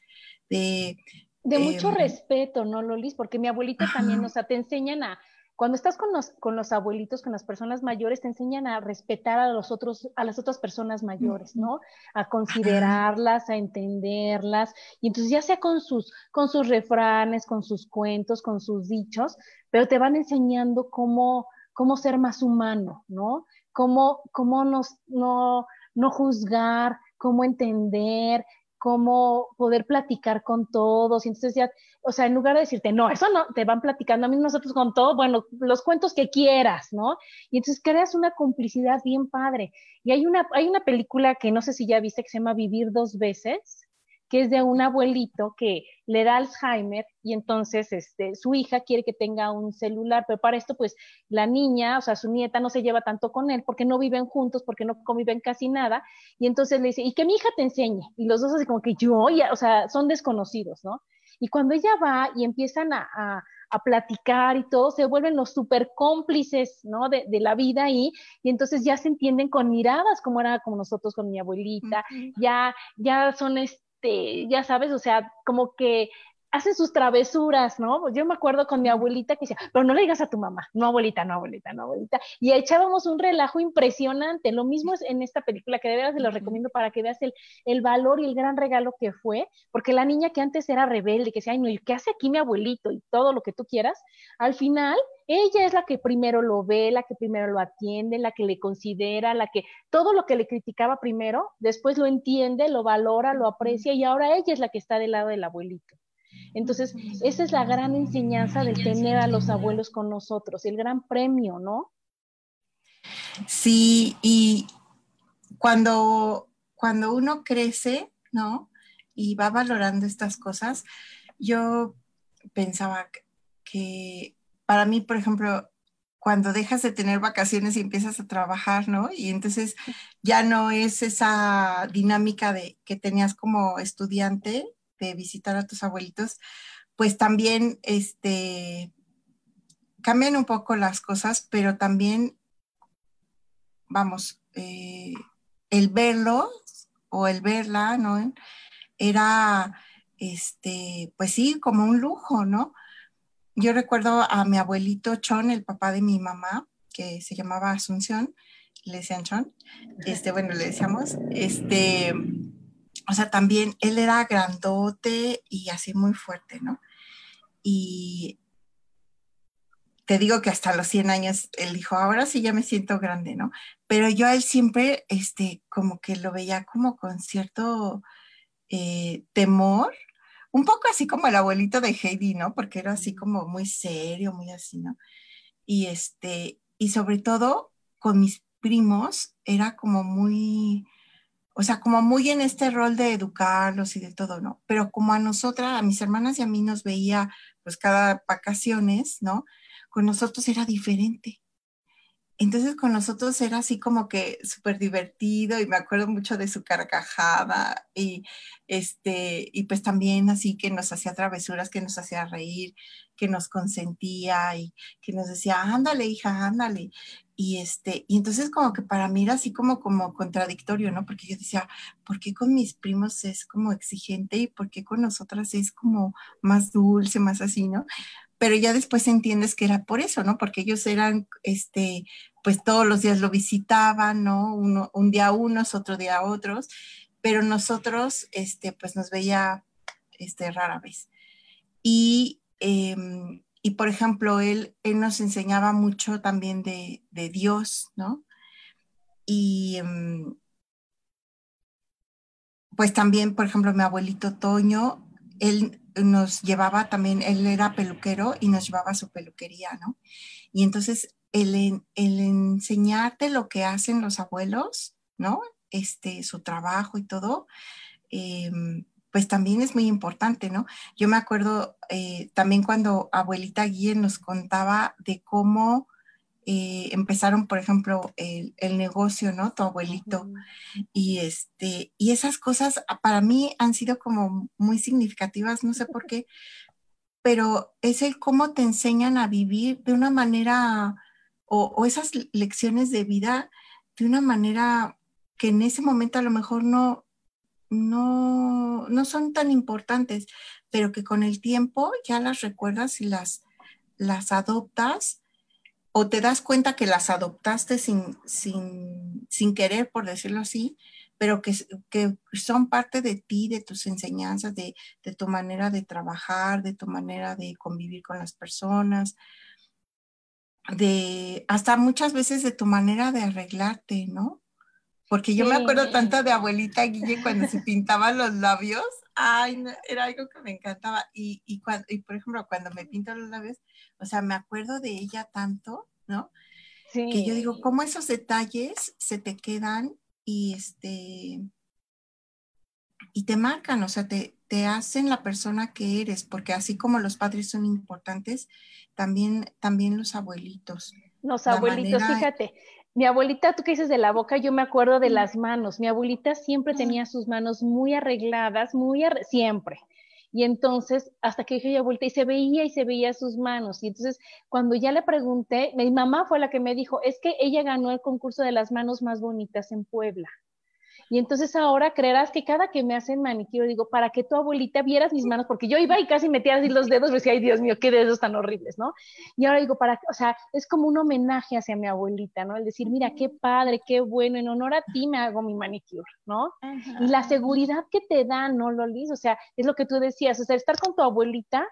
de... De mucho em, respeto, ¿no, Lolis? Porque mi abuelita también, o sea, te enseñan a, cuando estás con los, con los abuelitos, con las personas mayores, te enseñan a respetar a los otros, a las otras personas mayores, ¿no? A considerarlas, a entenderlas. Y entonces ya sea con sus, con sus refranes, con sus cuentos, con sus dichos, pero te van enseñando cómo, cómo ser más humano, ¿no? Cómo, cómo nos, no, no juzgar, cómo entender, cómo poder platicar con todos. Y entonces ya, o sea, en lugar de decirte, no, eso no, te van platicando a mí nosotros con todo, bueno, los cuentos que quieras, ¿no? Y entonces creas una complicidad bien padre. Y hay una, hay una película que no sé si ya viste que se llama Vivir dos veces, que es de un abuelito que le da Alzheimer y entonces este, su hija quiere que tenga un celular, pero para esto pues la niña, o sea, su nieta no se lleva tanto con él porque no viven juntos, porque no conviven casi nada, y entonces le dice, y que mi hija te enseñe, y los dos así como que yo, o sea, son desconocidos, ¿no? Y cuando ella va y empiezan a, a platicar y todo, se vuelven los súper cómplices, ¿no? De, de, la vida ahí, y entonces ya se entienden con miradas, como era como nosotros con mi abuelita, ya, ya son, este, este, ya sabes, o sea, como que hacen sus travesuras, ¿no? Pues yo me acuerdo con mi abuelita que decía, pero no le digas a tu mamá, no abuelita, no abuelita, no abuelita, y echábamos un relajo impresionante, lo mismo es en esta película que de verdad se lo recomiendo para que veas el, el, valor y el gran regalo que fue, porque la niña que antes era rebelde, que decía, ay, no, ¿y qué hace aquí mi abuelito? Y todo lo que tú quieras, al final ella es la que primero lo ve, la que primero lo atiende, la que le considera, la que todo lo que le criticaba primero, después lo entiende, lo valora, lo aprecia y ahora ella es la que está del lado del abuelito. Entonces, esa es la gran enseñanza de tener a los abuelos con nosotros, el gran premio, ¿no? Sí, y cuando, cuando uno crece, ¿no? Y va valorando estas cosas, yo pensaba que para mí, por ejemplo, cuando dejas de tener vacaciones y empiezas a trabajar, ¿no? Y entonces ya no es esa dinámica de que tenías como estudiante de visitar a tus abuelitos, pues también este cambian un poco las cosas, pero también vamos, eh, el verlo o el verla, ¿no? Era este, pues sí, como un lujo, ¿no? yo recuerdo a mi abuelito Chon, el papá de mi mamá, que se llamaba Asunción, le decían Chon, este, bueno, le decíamos, este, o sea, también él era grandote y así muy fuerte, ¿no? Y te digo que hasta los 100 años él dijo, ahora sí ya me siento grande, ¿no? Pero yo a él siempre, este, como que lo veía como con cierto eh, temor, un poco así como el abuelito de Heidi, ¿no? Porque era así como muy serio, muy así, ¿no? Y este, y sobre todo con mis primos era como muy, o sea, como muy en este rol de educarlos y de todo, ¿no? Pero como a nosotras, a mis hermanas y a mí nos veía pues cada vacaciones, ¿no? Con nosotros era diferente. Entonces con nosotros era así como que súper divertido y me acuerdo mucho de su carcajada y este y pues también así que nos hacía travesuras, que nos hacía reír, que nos consentía y que nos decía, "Ándale, hija, ándale." Y este y entonces como que para mí era así como como contradictorio, ¿no? Porque yo decía, "¿Por qué con mis primos es como exigente y por qué con nosotras es como más dulce, más así, ¿no?" Pero ya después entiendes que era por eso, ¿no? Porque ellos eran, este, pues todos los días lo visitaban, ¿no? Un día unos, otro día otros, pero nosotros, este, pues nos veía, este, rara vez. Y, em, y por ejemplo, él, él nos enseñaba mucho también de, de Dios, ¿no? Y, em, pues también, por ejemplo, mi abuelito Toño, él nos llevaba también, él era peluquero y nos llevaba su peluquería, ¿no? Y entonces el, el enseñarte lo que hacen los abuelos, ¿no? Este, su trabajo y todo, em, pues también es muy importante, ¿no? Yo me acuerdo eh, también cuando abuelita Guille nos contaba de cómo eh, empezaron, por ejemplo, el, negocio, ¿no? Tu abuelito. Y, este, y esas cosas ah, para mí han sido como muy significativas, no sé por qué, pero es el cómo te enseñan a vivir de una manera, o, esas lecciones de vida de una manera que en ese momento a lo mejor no, no, no son tan importantes, pero que con el tiempo ya las recuerdas y las, las adoptas o te das cuenta que las adoptaste sin, sin, querer, por decirlo así, pero que, que, son parte de ti, de tus enseñanzas, de, de, tu manera de trabajar, de tu manera de convivir con las personas, de hasta muchas veces de tu manera de arreglarte, ¿no? Porque yo me acuerdo tanto de abuelita Guille cuando se pintaban los labios, ay, era algo que me encantaba. Y, y, cuando, y por ejemplo, cuando me pinto los labios, o sea, me acuerdo de ella tanto, ¿no? Sí. Que yo digo, ¿cómo esos detalles se te quedan y este y te marcan, o sea, te, te hacen la persona que eres, porque así como los padres son importantes, también, también los abuelitos. Los abuelitos, fíjate, mi abuelita, tú que dices de la boca, yo me acuerdo de las manos. Mi abuelita siempre tenía sus manos muy arregladas, muy siempre. Y entonces, hasta que dije ella vuelta y se veía y se veía sus manos. Y entonces, cuando ya le pregunté, mi mamá fue la que me dijo, es que ella ganó el concurso de las manos más bonitas en Puebla. Y entonces ahora creerás que cada que me hacen manicure digo, para que tu abuelita vieras mis manos, porque yo iba y casi metía así los dedos, decía, ay Dios mío, qué dedos tan horribles, ¿no? Y ahora digo, para, o sea, es como un homenaje hacia mi abuelita, ¿no? El decir, mira, qué padre, qué bueno, en honor a ti me hago mi manicure, ¿no? Y la seguridad que te da, ¿no, Lolis? O sea, es lo que tú decías, o sea, estar con tu abuelita,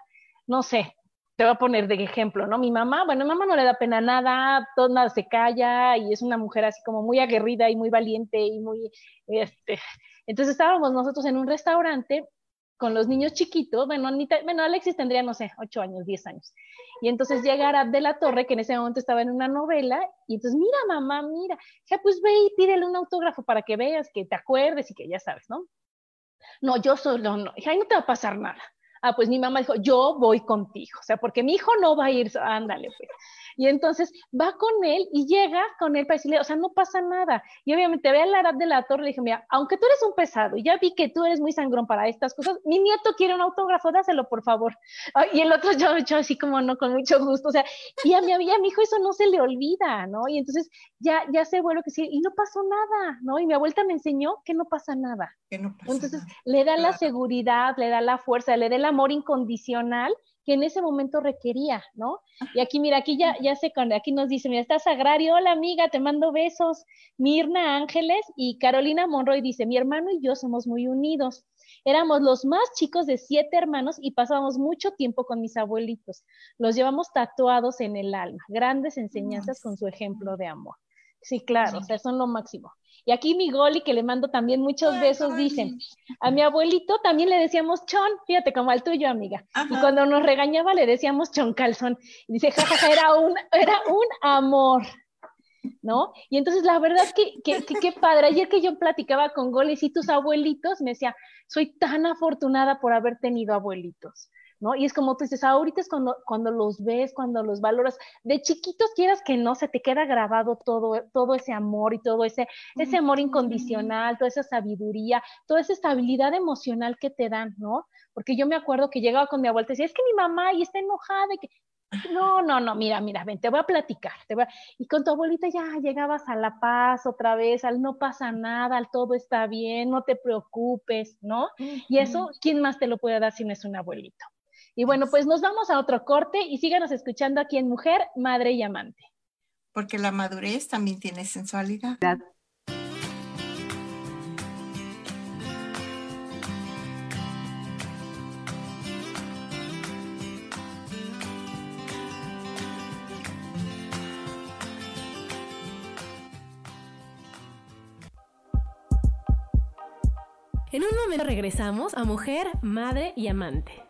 no sé, te voy a poner de ejemplo, ¿no? Mi mamá, bueno, mi mamá no le da pena nada, todo nada se calla y es una mujer así como muy aguerrida y muy valiente y muy, este, entonces estábamos nosotros en un restaurante con los niños chiquitos, bueno, bueno, Alexis tendría, no sé, ocho años, diez años. Y entonces llega Arab de la Torre, que en ese momento estaba en una novela, y entonces, mira, mamá, mira, ya pues ve y pídele un autógrafo para que veas, que te acuerdes y que ya sabes, ¿no? No, yo solo no, ahí no te va a pasar nada. Ah, pues mi mamá dijo, yo voy contigo, o sea, porque mi hijo no va a ir, ándale, pues. Y entonces va con él y llega con él para decirle, o sea, no pasa nada. Y obviamente ve a la edad de la torre y le dije, mira, aunque tú eres un pesado y ya vi que tú eres muy sangrón para estas cosas, mi nieto quiere un autógrafo, dáselo, por favor. y el otro yo, yo así como no, con mucho gusto, o sea, y a mi, a mi hijo eso no se le olvida, ¿no? Y entonces ya, ya sé, bueno, que sí, y no pasó nada, ¿no? Y mi abuelita me enseñó que no pasa nada. Que no pasa entonces le da la seguridad, le da la fuerza, le da el amor incondicional que en ese momento requería, ¿no? Y aquí, mira, aquí ya, ya sé, aquí nos dice, mira, estás agrario, hola amiga, te mando besos. Mirna Ángeles y Carolina Monroy dice, mi hermano y yo somos muy unidos. Éramos los más chicos de siete hermanos y pasábamos mucho tiempo con mis abuelitos. Los llevamos tatuados en el alma, grandes enseñanzas con su ejemplo de amor. Sí, claro, o sea, son lo máximo. Y aquí mi Goli, que le mando también muchos besos, dicen, a mi abuelito también le decíamos chon, fíjate, como al tuyo, amiga. Y cuando nos regañaba le decíamos chon calzón. Y dice, jajaja, era un, era un amor. ¿No? Y entonces la verdad es que, que, qué padre. Ayer que yo platicaba con Goles y tus abuelitos, me decía, soy tan afortunada por haber tenido abuelitos. ¿No? Y es como tú dices, ahorita es cuando, cuando los ves, cuando los valoras. De chiquitos quieras que no, se te queda grabado todo, todo ese amor y todo ese, ese amor incondicional, toda esa sabiduría, toda esa estabilidad emocional que te dan, ¿no? Porque yo me acuerdo que llegaba con mi abuela y decía, es que mi mamá y está enojada y que... No, no, no, mira, mira, ven, te voy a platicar. Te voy Y con tu abuelita ya llegabas a la paz otra vez, al no pasa nada, al todo está bien, no te preocupes, ¿no? Y eso, ¿quién más te lo puede dar si no es un abuelito? Y bueno, pues nos vamos a otro corte y síganos escuchando aquí en Mujer, Madre y Amante. Porque la madurez también tiene sensualidad. En un momento regresamos a Mujer, Madre y Amante.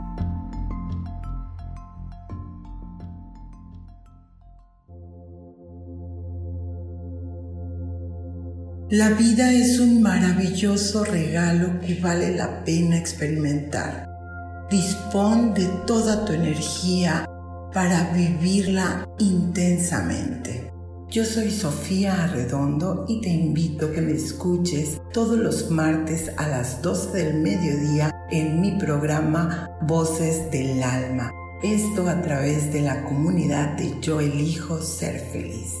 La vida es un maravilloso regalo que vale la pena experimentar. Dispón de toda tu energía para vivirla intensamente. Yo soy Sofía Arredondo y te invito a que me escuches todos los martes a las 12 del mediodía en mi programa Voces del Alma. Esto a través de la comunidad de Yo elijo ser feliz.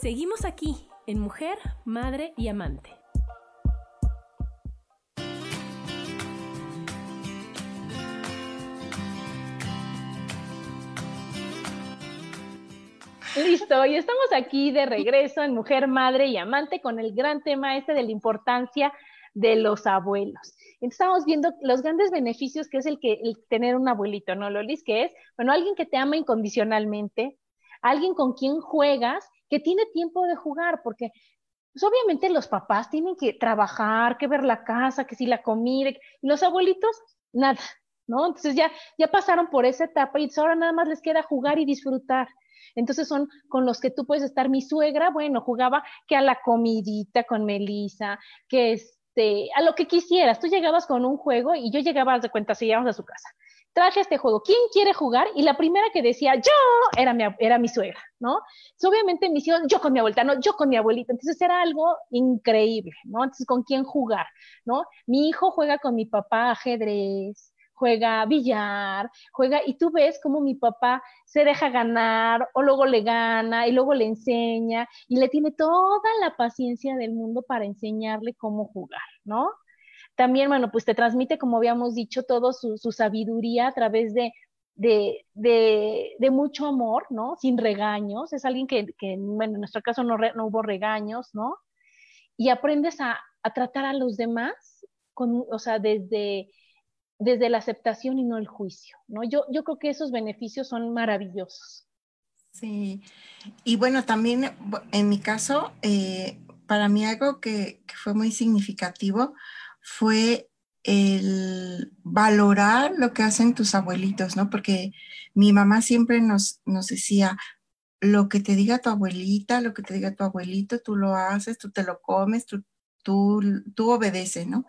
Seguimos aquí en Mujer, Madre y Amante. Listo, y estamos aquí de regreso en Mujer, Madre y Amante con el gran tema este de la importancia de los abuelos. Estamos viendo los grandes beneficios que es el que tener un abuelito, ¿no, Lolis? Que es, bueno, alguien que te ama incondicionalmente, alguien con quien juegas, que tiene tiempo de jugar, porque pues, obviamente los papás tienen que trabajar, que ver la casa, que si la comida, y los abuelitos, nada, ¿no? Entonces ya, ya pasaron por esa etapa y ahora nada más les queda jugar y disfrutar. Entonces son con los que tú puedes estar. Mi suegra, bueno, jugaba que a la comidita con Melissa, que este, a lo que quisieras. Tú llegabas con un juego y yo llegaba, de cuenta, si llegamos a su casa. Traje este juego, ¿quién quiere jugar? Y la primera que decía yo era mi, era mi suegra, ¿no? Entonces, obviamente me hicieron yo con mi abuelita, no, yo con mi abuelita. Entonces era algo increíble, ¿no? Entonces, ¿con quién jugar? ¿No? Mi hijo juega con mi papá ajedrez, juega billar, juega, y tú ves cómo mi papá se deja ganar, o luego le gana, y luego le enseña, y le tiene toda la paciencia del mundo para enseñarle cómo jugar, ¿no? También, bueno, pues te transmite, como habíamos dicho, todo su, sabiduría a través de, de, de, mucho amor, ¿no? Sin regaños. Es alguien que, que bueno, en nuestro caso no, no, hubo regaños, ¿no? Y aprendes a, a tratar a los demás, con, o sea, desde desde la aceptación y no el juicio, ¿no? Yo, yo creo que esos beneficios son maravillosos. Sí, y bueno, también en mi caso, eh, para mí algo que, fue muy significativo fue el valorar lo que hacen tus abuelitos, ¿no? Porque mi mamá siempre nos, nos decía, lo que te diga tu abuelita, lo que te diga tu abuelito, tú lo haces, tú te lo comes, tú, tú, tú obedeces, ¿no?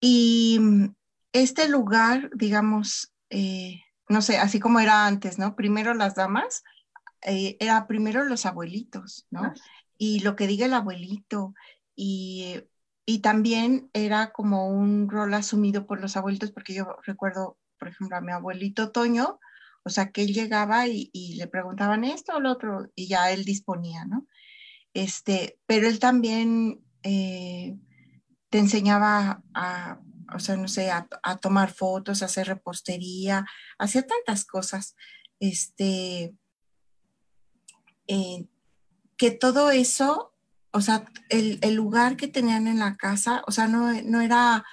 Y mm, este lugar, digamos, eh, no sé, así como era antes, ¿no? Primero las damas, eh, era primero los abuelitos, ¿no? Ah. Y lo que diga el abuelito. Y, también era como un rol asumido por los abuelitos, porque yo recuerdo, por ejemplo, a mi abuelito Toño, o sea, que él llegaba y, le preguntaban esto o lo otro, y ya él disponía, ¿no? Este, pero él también eh, te enseñaba a, o sea, no sé, a, tomar fotos, a hacer repostería, hacía tantas cosas. Este, eh, que todo eso, o sea, el, lugar que tenían en la casa, o sea, no, no era,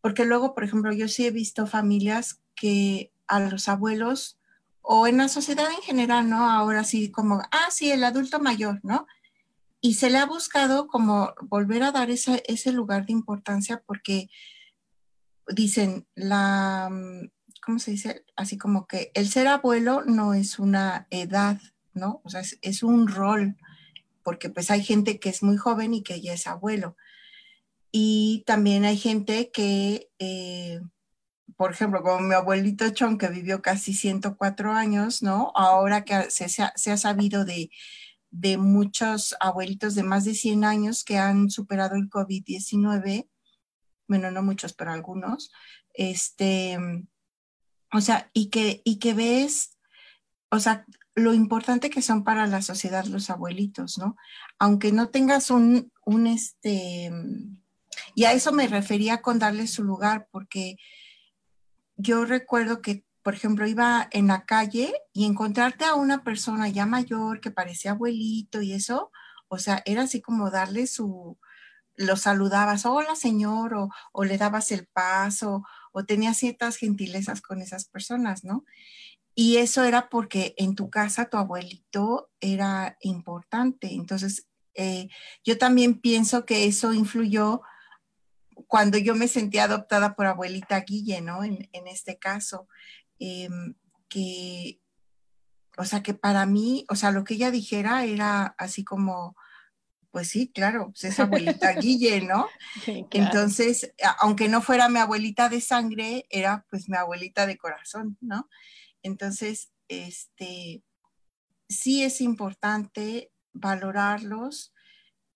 porque luego, por ejemplo, yo sí he visto familias que a los abuelos o en la sociedad en general, ¿no? Ahora sí, como, ah, sí, el adulto mayor, ¿no? Y se le ha buscado como volver a dar ese lugar de importancia porque dicen, la, ¿cómo se dice? Así como que el ser abuelo no es una edad, ¿no? O sea, es, un rol, porque pues hay gente que es muy joven y que ya es abuelo. Y también hay gente que, eh, por ejemplo, como mi abuelito Chon, que vivió casi 104 años, ¿no? Ahora que se, se, ha, sabido de, de, muchos abuelitos de más de 100 años que han superado el COVID-19, bueno, no muchos, pero algunos, este, o sea, y que, y que ves, o sea, lo importante que son para la sociedad los abuelitos, ¿no? Aunque no tengas un, un este, y a eso me refería con darle su lugar, porque yo recuerdo que, por ejemplo, iba en la calle y encontrarte a una persona ya mayor que parecía abuelito y eso, o sea, era así como darle su, lo saludabas, hola señor, o, o le dabas el paso, o tenías ciertas gentilezas con esas personas, ¿no? Y eso era porque en tu casa tu abuelito era importante. Entonces, eh, yo también pienso que eso influyó cuando yo me sentí adoptada por abuelita Guille, ¿no? En, este caso, em, que, o sea, que para mí, o sea, lo que ella dijera era así como, pues sí, claro, pues es abuelita Guille, ¿no? Entonces, aunque no fuera mi abuelita de sangre, era pues mi abuelita de corazón, ¿no? Entonces, este, sí es importante valorarlos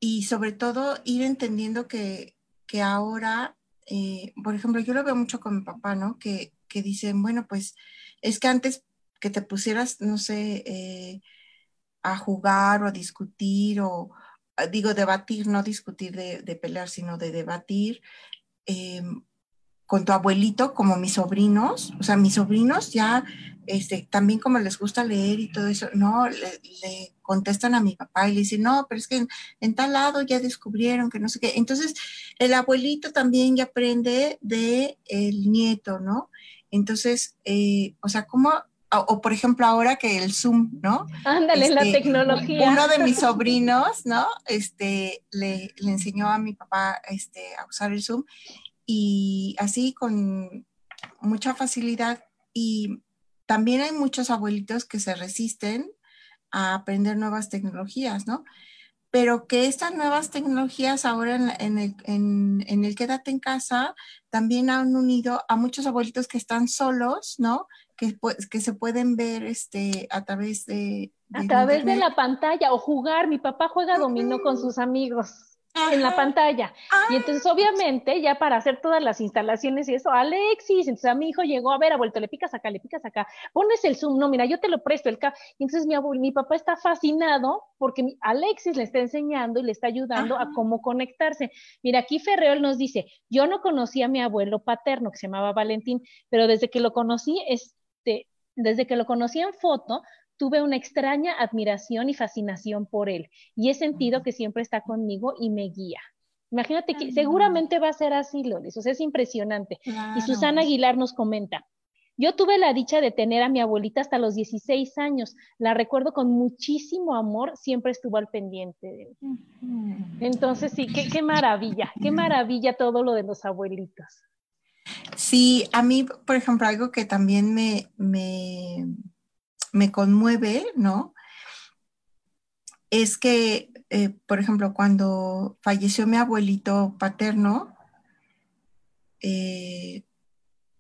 y sobre todo ir entendiendo que, que ahora, eh, por ejemplo, yo lo veo mucho con mi papá, ¿no? Que, que dicen, bueno, pues es que antes que te pusieras, no sé, eh, a jugar o a discutir o, digo, debatir, no discutir de, pelear, sino de debatir em, con tu abuelito, como mis sobrinos, o sea, mis sobrinos ya, este, también como les gusta leer y todo eso, no, le, contestan a mi papá y le dicen, no, pero es que en, tal lado ya descubrieron que no sé qué. Entonces, el abuelito también ya aprende de el nieto, ¿no? Entonces, eh, o sea, ¿cómo o, por ejemplo ahora que el Zoom, ¿no? Ándale, la este, tecnología. Uno de mis sobrinos, ¿no? Este, le, le, enseñó a mi papá este, a usar el Zoom y así con mucha facilidad. Y también hay muchos abuelitos que se resisten a aprender nuevas tecnologías, ¿no? Pero que estas nuevas tecnologías ahora en, el, en, en el Quédate en casa también han unido a muchos abuelitos que están solos, ¿no? que, se pueden ver este, a través de... a través de la pantalla o jugar. Mi papá juega dominó con sus amigos. En la pantalla. Y entonces, obviamente, ya para hacer todas las instalaciones y eso, Alexis, entonces a mi hijo llegó a ver, a vuelto, le picas acá, le picas acá, pones el zoom, no, mira, yo te lo presto, el Y entonces mi, abuelo, mi papá está fascinado porque Alexis le está enseñando y le está ayudando a cómo conectarse. Mira, aquí Ferreol nos dice, yo no conocí a mi abuelo paterno, que se llamaba Valentín, pero desde que lo conocí es este, desde que lo conocí en foto, tuve una extraña admiración y fascinación por él y he sentido que siempre está conmigo y me guía. Imagínate que seguramente va a ser así, Loris, o sea, es impresionante. Y Susana Aguilar nos comenta, yo tuve la dicha de tener a mi abuelita hasta los 16 años, la recuerdo con muchísimo amor, siempre estuvo al pendiente de él. Entonces, sí, qué, qué maravilla, qué maravilla todo lo de los abuelitos. Sí, a mí, por ejemplo, algo que también me, me, conmueve, ¿no? Es que, eh, por ejemplo, cuando falleció mi abuelito paterno, eh,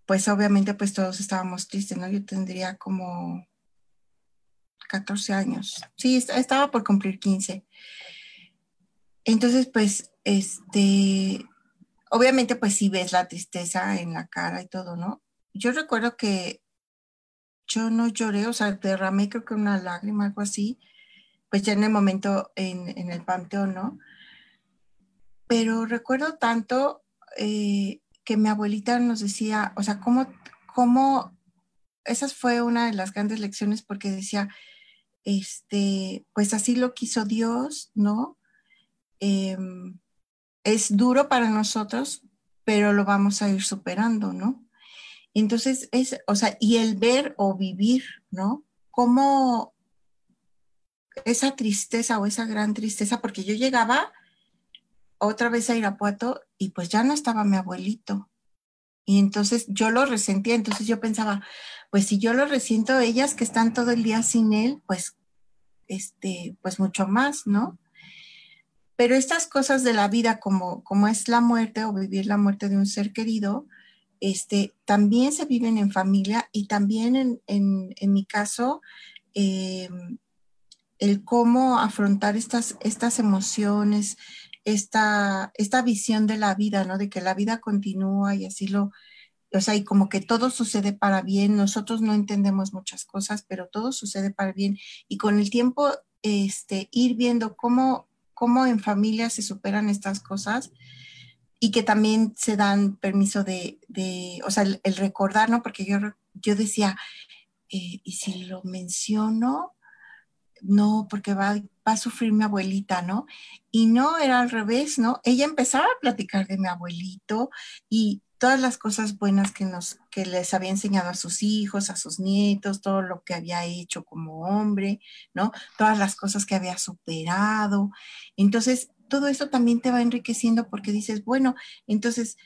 pues obviamente pues todos estábamos tristes, ¿no? Yo tendría como 14 años. Sí, estaba por cumplir 15. Entonces, pues, este, obviamente pues sí ves la tristeza en la cara y todo, ¿no? Yo recuerdo que yo no lloré, o sea, derramé creo que una lágrima, algo así, pues ya en el momento en, el panteón, ¿no? Pero recuerdo tanto eh, que mi abuelita nos decía, o sea, cómo, cómo, esa fue una de las grandes lecciones porque decía, este, pues así lo quiso Dios, ¿no? Em, es duro para nosotros, pero lo vamos a ir superando, ¿no? Entonces, es, o sea, y el ver o vivir, ¿no? Cómo esa tristeza o esa gran tristeza, porque yo llegaba otra vez a Irapuato y pues ya no estaba mi abuelito. Y entonces yo lo resentía, entonces yo pensaba, pues si yo lo resiento, ellas que están todo el día sin él, pues, este, pues mucho más, ¿no? Pero estas cosas de la vida, como, como es la muerte o vivir la muerte de un ser querido, este, también se viven en familia y también en, mi caso, em, el cómo afrontar estas, estas emociones, esta, esta visión de la vida, ¿no? De que la vida continúa y así lo, o sea, y como que todo sucede para bien, nosotros no entendemos muchas cosas, pero todo sucede para bien. Y con el tiempo, este, ir viendo cómo, cómo en familia se superan estas cosas y que también se dan permiso de, o sea, el, recordar, ¿no? Porque yo, yo decía, eh, ¿y si lo menciono? No, porque va, va a sufrir mi abuelita, ¿no? Y no, era al revés, ¿no? Ella empezaba a platicar de mi abuelito y todas las cosas buenas que, nos, que les había enseñado a sus hijos, a sus nietos, todo lo que había hecho como hombre, ¿no? Todas las cosas que había superado. Entonces, todo eso también te va enriqueciendo porque dices, bueno, entonces,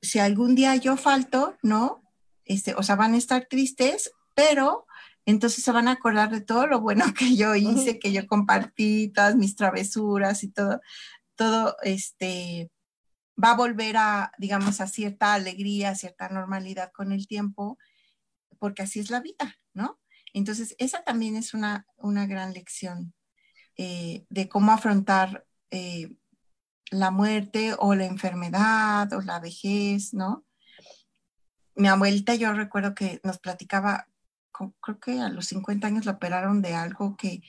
si algún día yo falto, ¿no? Este, o sea, van a estar tristes, pero entonces se van a acordar de todo lo bueno que yo hice, que yo compartí, todas mis travesuras y todo, todo, este, va a volver a, digamos, a cierta alegría, a cierta normalidad con el tiempo, porque así es la vida, ¿no? Entonces, esa también es una, una gran lección eh, de cómo afrontar eh, la muerte o la enfermedad o la vejez, ¿no? Mi abuelita, yo recuerdo que nos platicaba, creo que a los 50 años la operaron de algo que,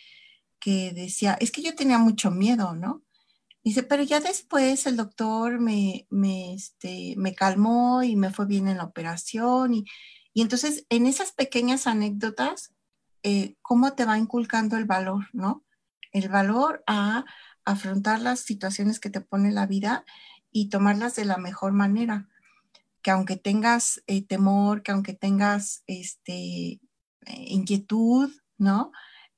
que decía, es que yo tenía mucho miedo, ¿no? Dice, pero ya después el doctor me, me, este, me calmó y me fue bien en la operación. Y, y entonces, en esas pequeñas anécdotas, eh, ¿cómo te va inculcando el valor, no? El valor a afrontar las situaciones que te pone la vida y tomarlas de la mejor manera. Que aunque tengas eh, temor, que aunque tengas este, eh, inquietud, ¿no?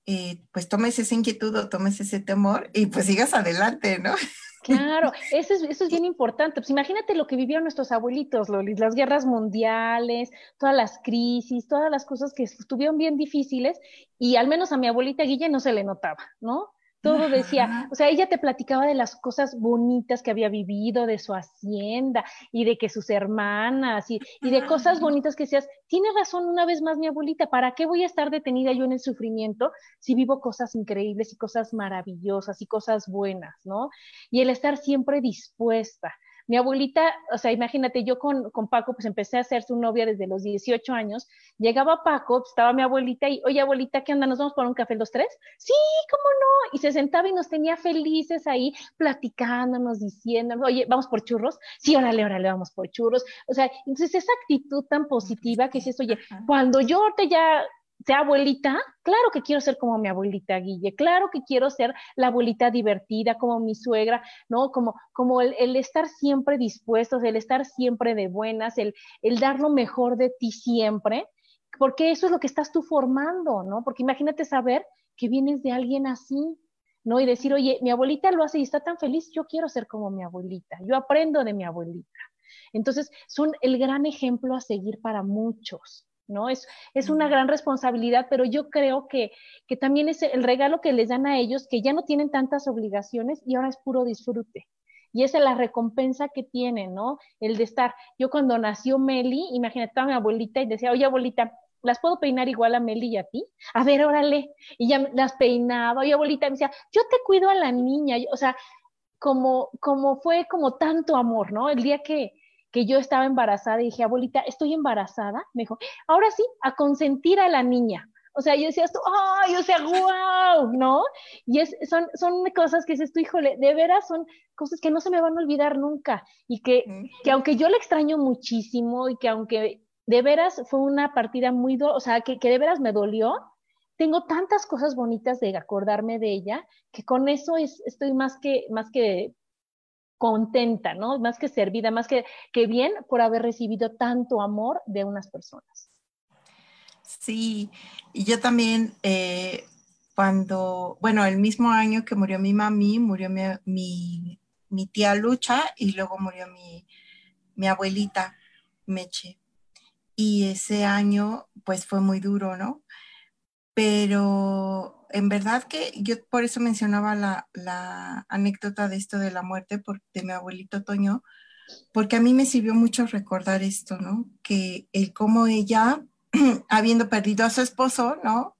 Eh, pues tomes esa inquietud o tomes ese temor y pues sigas adelante, ¿no? Claro, eso es, eso es bien importante. Pues imagínate lo que vivieron nuestros abuelitos, Lolis, las guerras mundiales, todas las crisis, todas las cosas que estuvieron bien difíciles y al menos a mi abuelita Guille no se le notaba, ¿no? Todo decía, o sea, ella te platicaba de las cosas bonitas que había vivido, de su hacienda y de que sus hermanas y, de cosas bonitas que decías, tiene razón una vez más mi abuelita, ¿para qué voy a estar detenida yo en el sufrimiento si vivo cosas increíbles y cosas maravillosas y cosas buenas, ¿no? Y el estar siempre dispuesta. Mi abuelita, o sea, imagínate, yo con, con, Paco, pues empecé a ser su novia desde los 18 años. Llegaba Paco, pues, estaba mi abuelita y, oye, abuelita, ¿qué onda? ¿Nos vamos por un café los tres? Sí, ¿cómo no? Y se sentaba y nos tenía felices ahí, platicándonos, diciéndonos, oye, ¿vamos por churros? Sí, órale, órale, vamos por churros. O sea, entonces esa actitud tan positiva que dices, oye, cuando yo te ya sea abuelita, claro que quiero ser como mi abuelita Guille, claro que quiero ser la abuelita divertida como mi suegra, ¿no? Como, como el, estar siempre dispuestos, el estar siempre de buenas, el, el dar lo mejor de ti siempre, porque eso es lo que estás tú formando, ¿no? Porque imagínate saber que vienes de alguien así, ¿no? Y decir, oye, mi abuelita lo hace y está tan feliz, yo quiero ser como mi abuelita, yo aprendo de mi abuelita. Entonces, son el gran ejemplo a seguir para muchos. ¿No? Es, es una gran responsabilidad, pero yo creo que, que también es el regalo que les dan a ellos, que ya no tienen tantas obligaciones y ahora es puro disfrute. Y esa es la recompensa que tienen, ¿no? El de estar. Yo cuando nació Meli, imagínate, a mi abuelita y decía, oye, abuelita, ¿las puedo peinar igual a Meli y a ti? A ver, órale. Y ya las peinaba. Oye, abuelita, me decía, yo te cuido a la niña. O sea, como, como fue como tanto amor, ¿no? El día que, que yo estaba embarazada y dije, abuelita, estoy embarazada. Me dijo, ahora sí, a consentir a la niña. O sea, yo decía esto, ¡ay! o sea, wow, ¿no? Y es, son, son cosas que dices tú, híjole, de veras son cosas que no se me van a olvidar nunca. Y que, que aunque yo la extraño muchísimo y que aunque de veras fue una partida muy, o sea, que, que de veras me dolió, tengo tantas cosas bonitas de acordarme de ella que con eso es, estoy más que, más que contenta, ¿no? Más que servida, más que, que bien por haber recibido tanto amor de unas personas. Sí, y yo también, eh, cuando, bueno, el mismo año que murió mi mami, murió mi, mi, tía Lucha y luego murió mi, mi abuelita Meche. Y ese año, pues fue muy duro, ¿no? Pero en verdad que yo por eso mencionaba la, anécdota de esto de la muerte de mi abuelito Toño, porque a mí me sirvió mucho recordar esto, ¿no? Que el cómo ella, habiendo perdido a su esposo, ¿no?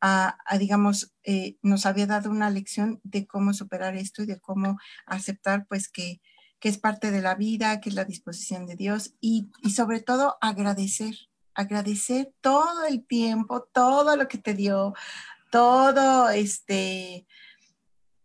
A, digamos, eh, nos había dado una lección de cómo superar esto y de cómo aceptar, pues, que, que es parte de la vida, que es la disposición de Dios y, y sobre todo agradecer, agradecer todo el tiempo, todo lo que te dio, todo, este,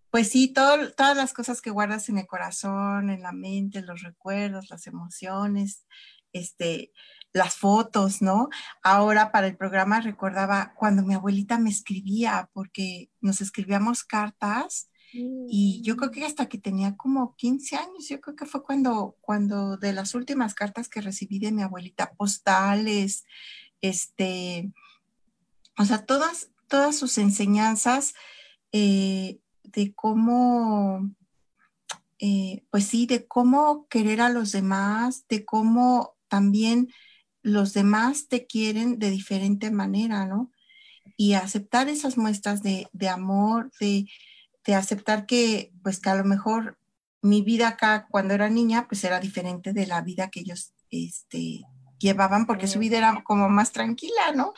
pues sí, todas las cosas que guardas en el corazón, en la mente, los recuerdos, las emociones, este, las fotos, ¿no? Ahora para el programa recordaba cuando mi abuelita me escribía, porque nos escribíamos cartas y yo creo que hasta que tenía como 15 años, yo creo que fue cuando, cuando de las últimas cartas que recibí de mi abuelita, postales, este, o sea, todas, todas sus enseñanzas eh, de cómo, eh, pues sí, de cómo querer a los demás, de cómo también los demás te quieren de diferente manera, ¿no? Y aceptar esas muestras de, amor, de, de, aceptar que, pues que a lo mejor mi vida acá cuando era niña, pues era diferente de la vida que ellos, este, llevaban porque su vida era como más tranquila, ¿no?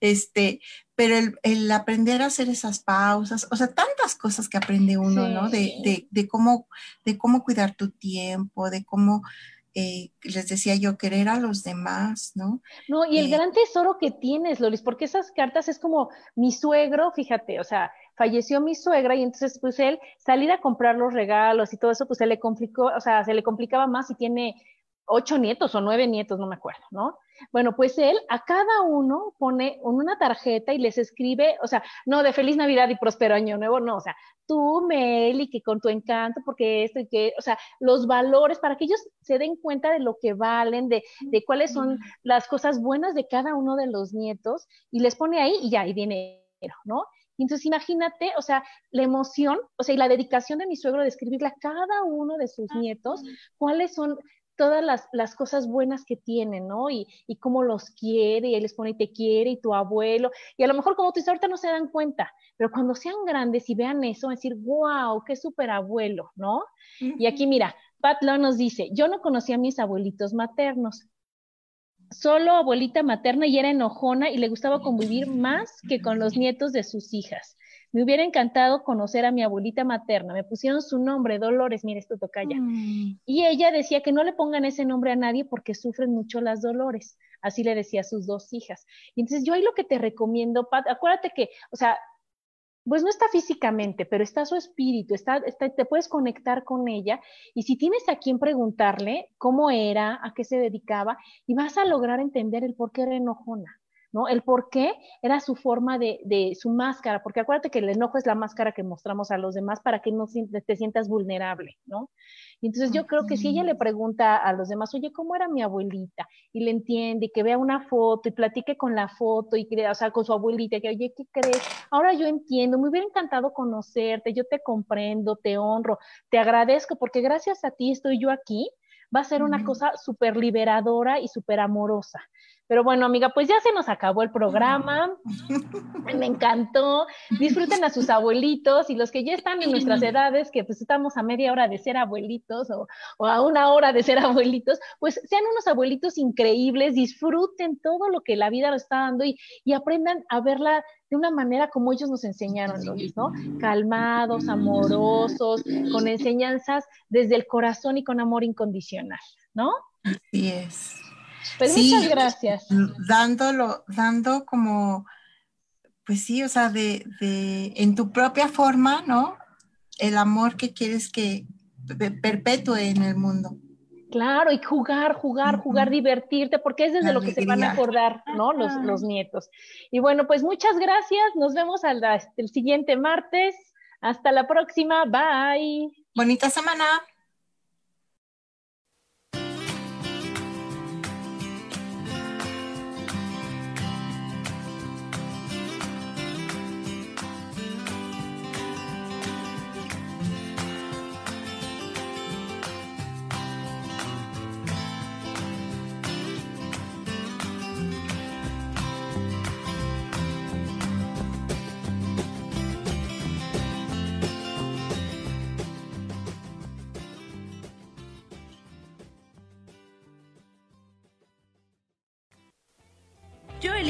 Este, pero el, aprender a hacer esas pausas, o sea, tantas cosas que aprende uno, ¿no? De, de, cómo, de cómo cuidar tu tiempo, de cómo, eh, les decía yo, querer a los demás, ¿no? No, y el eh, gran tesoro que tienes, Loris, porque esas cartas es como mi suegro, fíjate, o sea, falleció mi suegra y entonces pues él salir a comprar los regalos y todo eso, pues se le complicó, o sea, se le complicaba más si tiene ocho nietos o nueve nietos, no me acuerdo, ¿no? Bueno, pues él a cada uno pone una tarjeta y les escribe, o sea, no de feliz Navidad y próspero año nuevo, no, o sea, tú, Meli, que con tu encanto, porque esto y que, o sea, los valores para que ellos se den cuenta de lo que valen, de, de cuáles son las cosas buenas de cada uno de los nietos y les pone ahí y ya, ahí viene, ¿no? Entonces, imagínate, o sea, la emoción, o sea, y la dedicación de mi suegro de escribirle a cada uno de sus nietos cuáles son todas las, las, cosas buenas que tienen, ¿no? Y, y, cómo los quiere, y él les pone y te quiere, y tu abuelo, y a lo mejor como tú dices, ahorita no se dan cuenta, pero cuando sean grandes y vean eso, decir, wow, qué súper abuelo, ¿no? Y aquí mira, Pat Lo nos dice, yo no conocía a mis abuelitos maternos, solo abuelita materna y era enojona y le gustaba convivir más que con los nietos de sus hijas. Me hubiera encantado conocer a mi abuelita materna. Me pusieron su nombre, Dolores, mire, esto toca ya. Mm. Y ella decía que no le pongan ese nombre a nadie porque sufren mucho las Dolores. Así le decía a sus dos hijas. Y entonces yo ahí lo que te recomiendo, Pat, acuérdate que, o sea, pues no está físicamente, pero está su espíritu, está, te puedes conectar con ella y si tienes a quien preguntarle cómo era, a qué se dedicaba, y vas a lograr entender el por qué era enojona. ¿No? El por qué era su forma de, de, su máscara, porque acuérdate que el enojo es la máscara que mostramos a los demás para que no te sientas vulnerable, ¿no? Entonces yo creo que si ella le pregunta a los demás, oye, ¿cómo era mi abuelita? Y le entiende, y que vea una foto y platique con la foto y que, o sea, con su abuelita, que, oye, ¿qué crees? Ahora yo entiendo, me hubiera encantado conocerte, yo te comprendo, te honro, te agradezco, porque gracias a ti estoy yo aquí, va a ser una cosa súper liberadora y súper amorosa. Pero bueno, amiga, pues ya se nos acabó el programa. Me encantó. Disfruten a sus abuelitos y los que ya están en nuestras edades, que pues estamos a media hora de ser abuelitos o, a una hora de ser abuelitos, pues sean unos abuelitos increíbles, disfruten todo lo que la vida nos está dando y, y aprendan a verla de una manera como ellos nos enseñaron, ¿no? Calmados, amorosos, con enseñanzas desde el corazón y con amor incondicional, ¿no? Así es. Pues muchas gracias. Dándolo, dando como, pues sí, o sea, de, de, en tu propia forma, ¿no? El amor que quieres que perpetúe en el mundo. Claro, y jugar, jugar, jugar, divertirte, porque es desde lo que se van a acordar, ¿no? Los, los, nietos. Y bueno, pues muchas gracias. Nos vemos el siguiente martes. Hasta la próxima. Bye. Bonita semana.